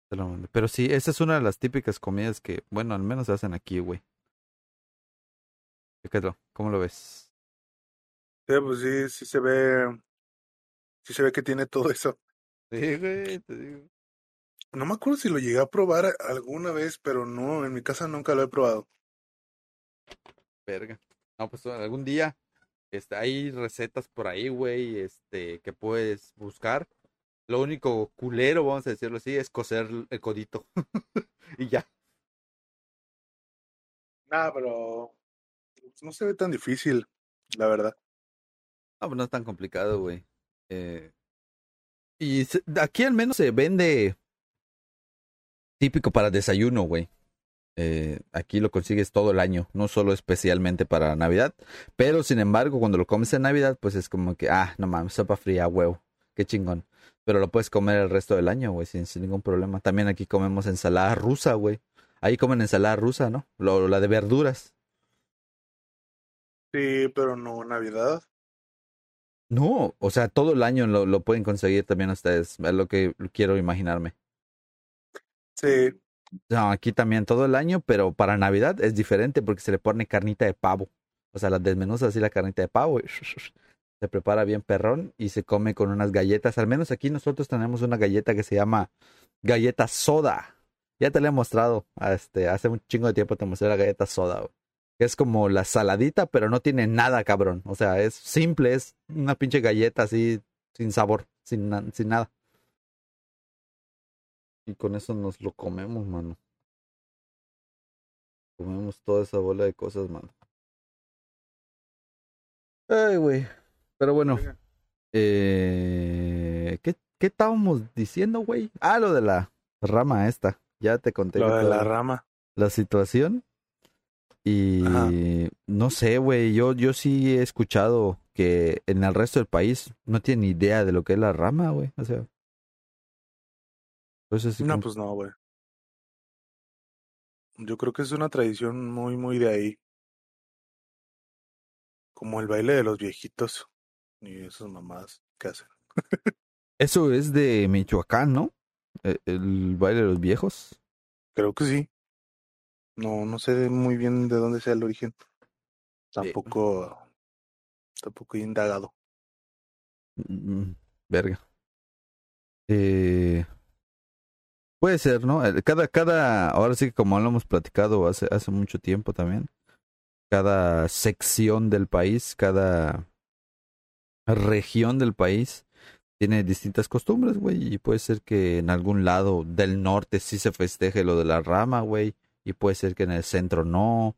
Te la mandé. Pero sí, esa es una de las típicas comidas que, bueno, al menos se hacen aquí, güey. Fíjate, ¿cómo lo ves? Sí, pues sí, sí se ve, sí se ve que tiene todo eso. Sí, güey, te digo. No me acuerdo si lo llegué a probar alguna vez, pero no, en mi casa nunca lo he probado. Verga. No, pues algún día, este, hay recetas por ahí, güey, este, que puedes buscar. Lo único culero, vamos a decirlo así, es cocer el codito. y ya. Nada, pero pues, no se ve tan difícil, la verdad. No, pues no es tan complicado, güey. Eh, y se- aquí al menos se vende típico para desayuno, güey. Eh, aquí lo consigues todo el año, no solo especialmente para Navidad. Pero sin embargo, cuando lo comes en Navidad, pues es como que, ah, no mames, sopa fría, huevo, qué chingón. Pero lo puedes comer el resto del año, güey, sin, sin ningún problema. También aquí comemos ensalada rusa, güey. Ahí comen ensalada rusa, ¿no? Lo, la de verduras. Sí, pero no Navidad. No, o sea, todo el año lo, lo pueden conseguir también ustedes. Es lo que quiero imaginarme. Sí, No, aquí también todo el año, pero para Navidad es diferente porque se le pone carnita de pavo. O sea, la desmenuza así la carnita de pavo. y se prepara bien perrón y se come con unas galletas. Al menos aquí nosotros tenemos una galleta que se llama galleta soda. Ya te la he mostrado. Este, hace un chingo de tiempo te mostré la galleta soda. es como la saladita, pero no tiene nada, cabrón. O sea, es simple, es una pinche galleta así, sin sabor, sin, sin nada. Y con eso nos lo comemos, mano. Comemos toda esa bola de cosas, mano. Ay, güey. Pero bueno, eh, ¿qué, ¿qué estábamos diciendo, güey? Ah, lo de la rama esta. Ya te conté Lo de la rama. la situación. Y Ajá. no sé, güey, yo, yo sí he escuchado que en el resto del país no tienen ni idea de lo que es la rama, güey. O sea. Pues así No, como- pues no, güey. Yo creo que es una tradición muy, muy de ahí. Como el baile de los viejitos y esas mamadas que hacen. Eso es de Michoacán, ¿no? E- El, baile de los viejos. Creo que sí. No, no sé muy bien de dónde sea el origen. Tampoco, tampoco he indagado. Mm, Verga. Eh, puede ser, ¿no? El- Cada, cada, ahora sí que como lo hemos platicado hace, hace mucho tiempo también, cada sección del país, cada región del país tiene distintas costumbres, güey, y puede ser que en algún lado del norte sí se festeje lo de la rama, güey, y puede ser que en el centro no,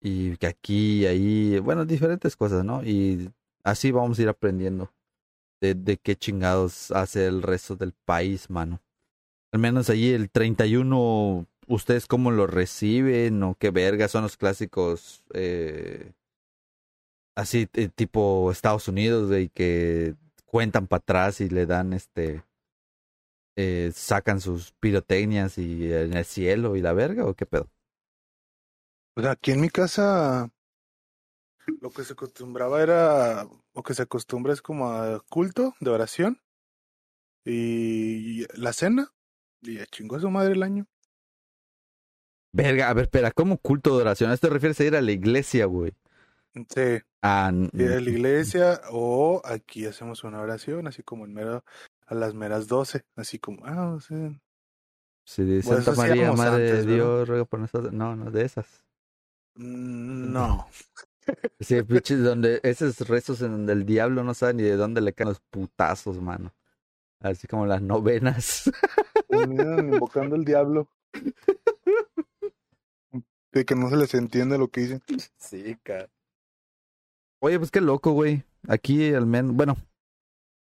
y que aquí, ahí, bueno, diferentes cosas, ¿no? Y así vamos a ir aprendiendo de, de qué chingados hace el resto del país, mano. Al menos allí el 31, ¿ustedes cómo lo reciben o qué verga son los clásicos eh, así eh, tipo Estados Unidos, güey, que cuentan para atrás y le dan este eh, sacan sus pirotecnias y en el cielo y la verga o qué pedo? Pues aquí en mi casa lo que se acostumbraba era, o que se acostumbra es como a culto de oración y la cena y a chingo a su madre el año. Verga, a ver, espera, ¿cómo culto de oración? ¿A esto te refieres a ir a la iglesia, güey? Sí, Ah, ir a la iglesia o aquí hacemos una oración así como en mero, a las meras doce, así como, ah, o sea, Sí, de Santa María, Madre de. Dios, ruega por nosotros. No, no, de esas. mm, no. Sí, pinches, donde esos rezos en donde el diablo no sabe ni de dónde le caen los putazos, mano. Así como las novenas. Terminan invocando al diablo. De que no se les entiende lo que dicen. Sí, cara. Oye, pues qué loco, güey. Aquí al menos, bueno,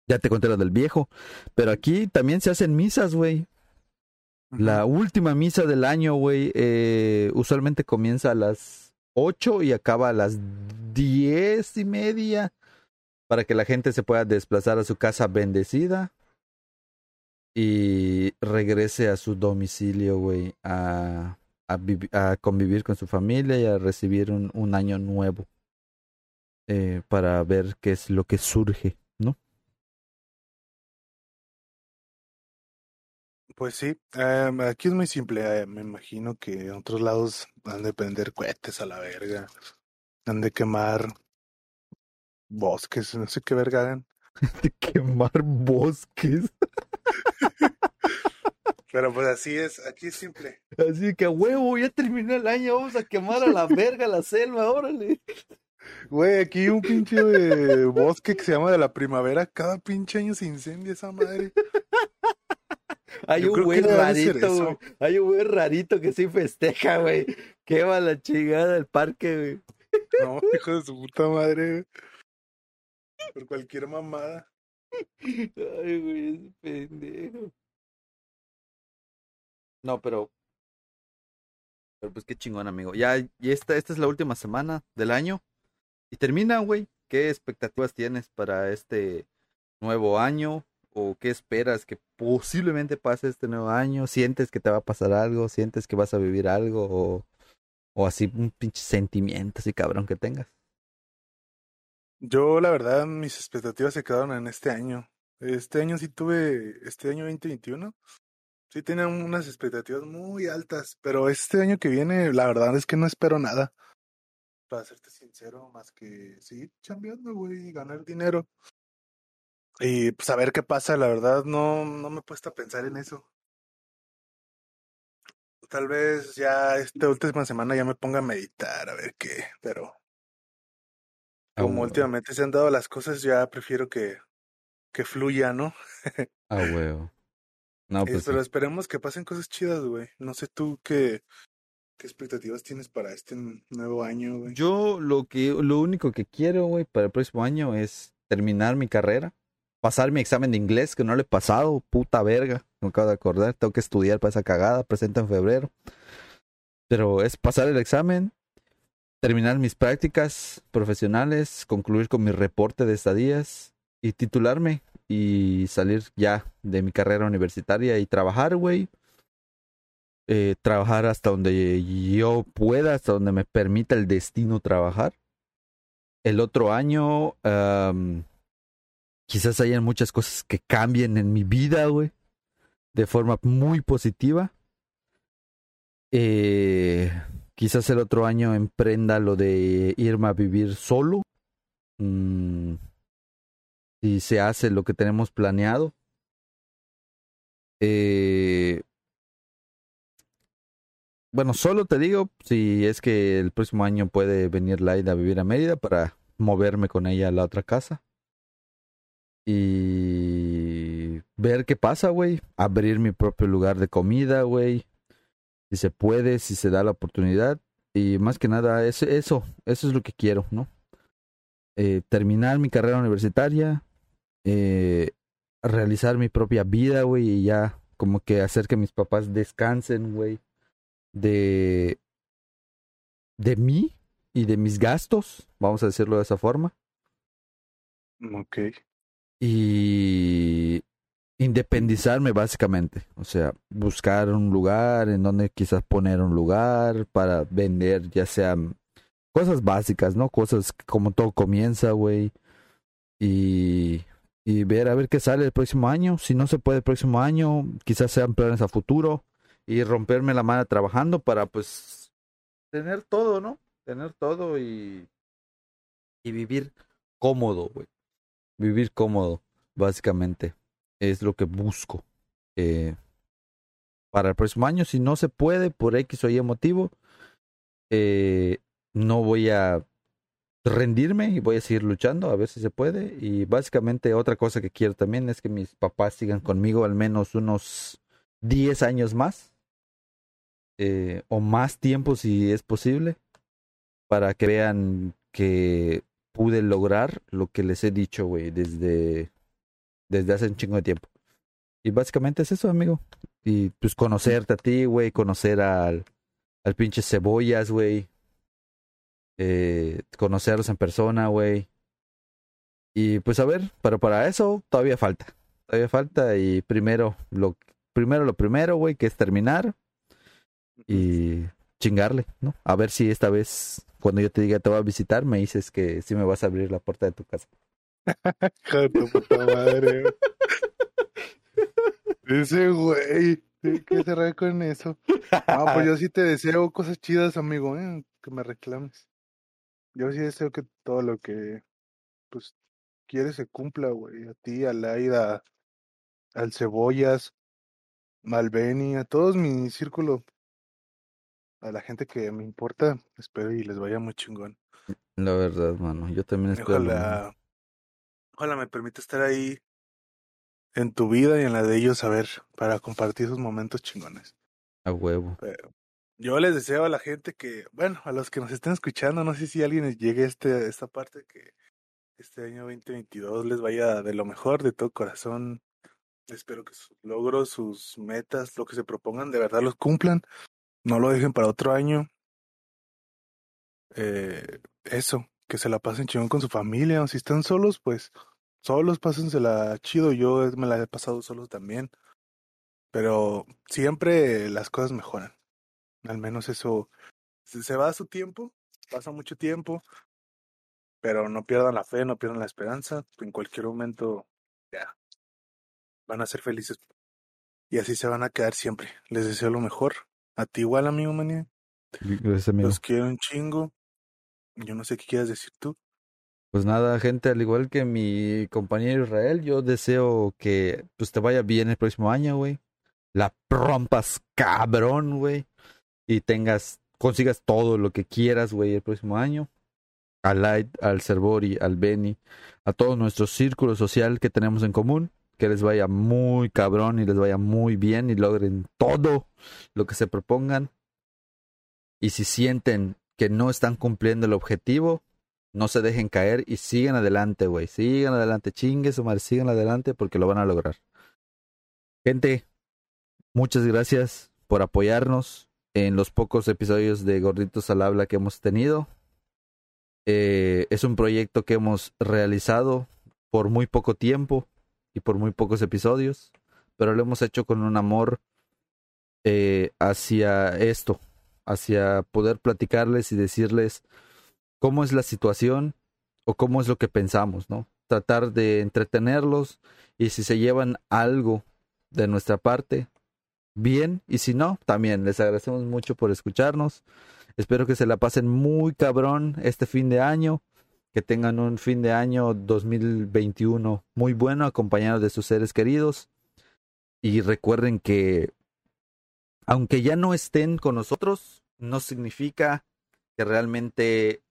ya te conté lo del viejo, pero aquí también se hacen misas, güey. La última misa del año, güey, eh, usualmente comienza a las 8 y acaba a las diez y media para que la gente se pueda desplazar a su casa bendecida y regrese a su domicilio, güey, a, a, a convivir con su familia y a recibir un, un año nuevo eh, para ver qué es lo que surge, ¿no? Pues sí, em, aquí es muy simple. eh, me imagino que en otros lados han de prender cohetes a la verga. Han de quemar bosques, no sé qué verga hagan. De quemar bosques. Pero pues así es, aquí es simple. Así que, a huevo, ya terminó el año, vamos a quemar a la verga la selva, órale. Güey, aquí un pinche eh, bosque que se llama de la primavera. Cada pinche año se incendia esa madre. Hay Yo un güey rarito, güey. Hay un güey rarito que sí festeja, güey. Quema la chingada del parque, güey. No, hijo de su puta madre. güey. Por cualquier mamada. Ay, güey, ese pendejo. No, pero. Pero pues qué chingón, amigo. Ya, y esta, esta es la última semana del año. Y termina, güey. ¿Qué expectativas tienes para este nuevo año? ¿O qué esperas que posiblemente pase este nuevo año? ¿Sientes que te va a pasar algo? ¿Sientes que vas a vivir algo? ¿O, o así un pinche sentimiento así cabrón que tengas? Yo, la verdad, mis expectativas se quedaron en este año. Este año sí tuve, este año 2021, sí tenía unas expectativas muy altas, pero este año que viene, la verdad es que no espero nada. Para serte sincero, más que seguir chambeando, güey, y ganar dinero. Y pues a ver qué pasa, la verdad, no, no me he puesto a pensar en eso. Tal vez ya esta última semana ya me ponga a meditar, a ver qué, pero como Ah, últimamente se han dado las cosas, ya prefiero que, que fluya, ¿no? Ah, huevo. No, Eh, pues pero esperemos que pasen cosas chidas, güey. No sé tú qué, qué expectativas tienes para este nuevo año, güey. Yo lo que lo único que quiero, güey, para el próximo año es terminar mi carrera. pasar mi examen de inglés, que no lo he pasado, puta verga, me acabo de acordar, tengo que estudiar para esa cagada, presenta en febrero. Pero es pasar el examen, terminar mis prácticas profesionales, concluir con mi reporte de estadías y titularme y salir ya de mi carrera universitaria y trabajar, güey. Eh, trabajar hasta donde yo pueda, hasta donde me permita el destino trabajar. El otro año, quizás hayan muchas cosas que cambien en mi vida, güey, de forma muy positiva. Eh, quizás el otro año emprenda lo de irme a vivir solo. Mm, si se hace lo que tenemos planeado. Eh, bueno, solo te digo si es que el próximo año puede venir Laida a vivir a Mérida para moverme con ella a la otra casa. Y ver qué pasa, güey. Abrir mi propio lugar de comida, güey. Si se puede, si se da la oportunidad. Y más que nada, eso, eso, eso es lo que quiero, ¿no? Eh, terminar mi carrera universitaria, eh, realizar mi propia vida, güey, y ya como que hacer que mis papás descansen, güey de, de mí y de mis gastos, vamos a decirlo de esa forma. Ok. Y independizarme básicamente, o sea, buscar un lugar en donde quizás poner un lugar para vender, ya sean cosas básicas, ¿no? Cosas como todo comienza, güey. Y, y ver a ver qué sale el próximo año. Si no se puede el próximo año, quizás sean planes a futuro y romperme la mano trabajando para pues tener todo, ¿no? Tener todo y, y vivir cómodo, güey. Vivir cómodo, básicamente. Es lo que busco. Eh, para el próximo año, si no se puede por X o Y motivo, eh, no voy a rendirme y voy a seguir luchando a ver si se puede. Y básicamente otra cosa que quiero también es que mis papás sigan conmigo al menos unos 10 años más eh, o más tiempo si es posible, para que vean que pude lograr lo que les he dicho, güey, desde, desde hace un chingo de tiempo. Y básicamente es eso, amigo. Y pues conocerte a ti, güey, conocer al, al pinche cebollas, güey. Eh, conocerlos en persona, güey. Y pues a ver, pero para eso todavía falta. Todavía falta y primero lo primero lo primero, güey, que es terminar y chingarle, ¿no? A ver si esta vez, cuando yo te diga te voy a visitar, me dices que sí me vas a abrir la puerta de tu casa. Tu puta madre. Ese güey, que cerrar con eso. No, pues yo sí te deseo cosas chidas, amigo, ¿eh? que me reclames. Yo sí deseo que todo lo que pues quieres se cumpla, güey. A ti, a Laida, al Cebollas, al Beni, a todos mi círculo a la gente que me importa, espero y les vaya muy chingón. La verdad, mano, yo también espero. Ojalá, ojalá me permita estar ahí en tu vida y en la de ellos, a ver, para compartir esos momentos chingones. A huevo. Pero yo les deseo a la gente que, bueno, a los que nos estén escuchando, no sé si alguien llegue a este, esta parte, que este año 2022 les vaya de lo mejor, de todo corazón. Espero que sus logros, sus metas, lo que se propongan, de verdad los cumplan no lo dejen para otro año. Eh, eso, que se la pasen chingón con su familia, o si están solos, pues solos, pásensela chido. Yo me la he pasado solos también. Pero siempre las cosas mejoran. Al menos eso. Se va a su tiempo, pasa mucho tiempo, pero no pierdan la fe, no pierdan la esperanza. En cualquier momento, ya, van a ser felices. Y así se van a quedar siempre. Les deseo lo mejor. A ti igual, amigo Manía. Gracias, amigo. Los quiero un chingo. Yo no sé qué quieras decir tú. Pues nada, gente, al igual que mi compañero Israel, yo deseo que pues te vaya bien el próximo año, güey. La rompas cabrón, güey. Y tengas, consigas todo lo que quieras, güey, el próximo año. Al Light, al Cervori, al Benny, a todo nuestro círculo social que tenemos en común que les vaya muy cabrón y les vaya muy bien y logren todo lo que se propongan. Y si sienten que no están cumpliendo el objetivo, no se dejen caer y sigan adelante, güey. Sigan adelante, chingue su madre, sigan adelante porque lo van a lograr. Gente, muchas gracias por apoyarnos en los pocos episodios de Gorditos al Habla que hemos tenido. Eh, es un proyecto que hemos realizado por muy poco tiempo y por muy pocos episodios, pero lo hemos hecho con un amor eh, hacia esto, hacia poder platicarles y decirles cómo es la situación o cómo es lo que pensamos, ¿no? Tratar de entretenerlos y si se llevan algo de nuestra parte, bien, y si no, también les agradecemos mucho por escucharnos. Espero que se la pasen muy cabrón este fin de año, que tengan un fin de año 2021 muy bueno acompañados de sus seres queridos. Y recuerden que aunque ya no estén con nosotros, no significa que realmente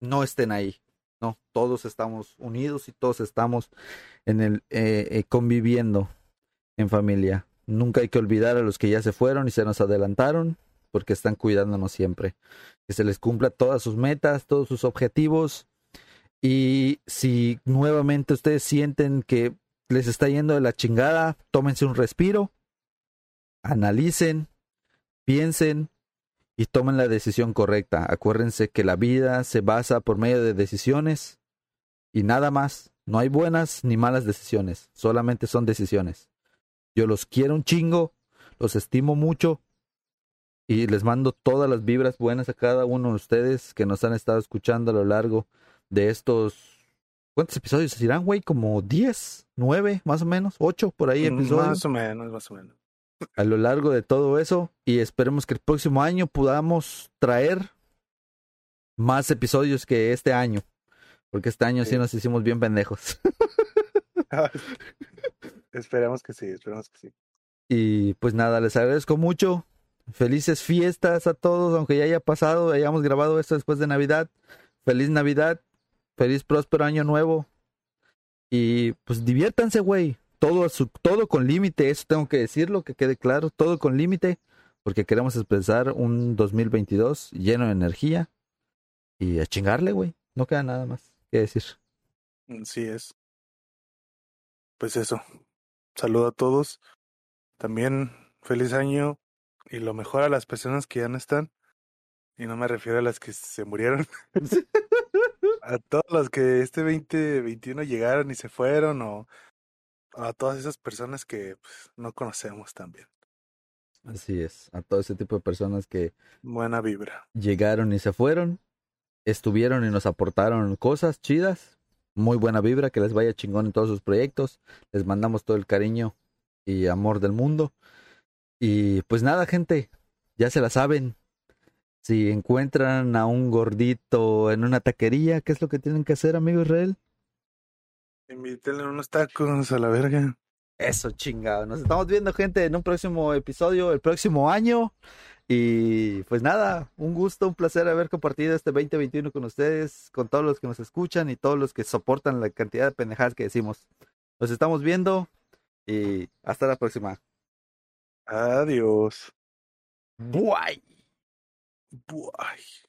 no estén ahí. No, todos estamos unidos y todos estamos en el eh, eh, conviviendo en familia. Nunca hay que olvidar a los que ya se fueron y se nos adelantaron, porque están cuidándonos siempre. Que se les cumpla todas sus metas, todos sus objetivos. Y si nuevamente ustedes sienten que les está yendo de la chingada, tómense un respiro, analicen, piensen y tomen la decisión correcta. Acuérdense que la vida se basa por medio de decisiones y nada más. No hay buenas ni malas decisiones, solamente son decisiones. Yo los quiero un chingo, los estimo mucho y les mando todas las vibras buenas a cada uno de ustedes que nos han estado escuchando a lo largo de estos... ¿Cuántos episodios se irán, güey? ¿Como 10, 9, más o menos? 8 por ahí Mm, episodios? Más o menos, más o menos. A lo largo de todo eso y esperemos que el próximo año podamos traer más episodios que este año. Porque este año sí, Sí. nos hicimos bien pendejos. esperemos que sí, esperemos que sí. y pues nada, les agradezco mucho. Felices fiestas a todos, aunque ya haya pasado, hayamos grabado esto después de Navidad. Feliz Navidad, feliz próspero año nuevo. Y pues diviértanse, güey. Todo, su, todo con límite, eso tengo que decirlo, que quede claro, todo con límite, porque queremos expresar un 2022 lleno de energía y a chingarle, güey. No queda nada más que decir. Así es. Pues eso. Saludo a todos. También feliz año y lo mejor a las personas que ya no están. Y no me refiero a las que se murieron. a todos los que este 2021 llegaron y se fueron o a todas esas personas que pues, no conocemos también. Así es, a todo ese tipo de personas que Buena vibra. llegaron y se fueron, estuvieron y nos aportaron cosas chidas, muy buena vibra, que les vaya chingón en todos sus proyectos, les mandamos todo el cariño y amor del mundo. Y pues nada, gente, ya se la saben. Si encuentran a un gordito en una taquería, ¿qué es lo que tienen que hacer, amigo Israel? Invítenle unos tacos a la verga. Eso, chingado. Nos estamos viendo, gente, en un próximo episodio, el próximo año. Y pues nada, un gusto, un placer haber compartido este 2021 con ustedes, con todos los que nos escuchan y todos los que soportan la cantidad de pendejadas que decimos. Nos estamos viendo y hasta la próxima. Adiós. Bye. Buay.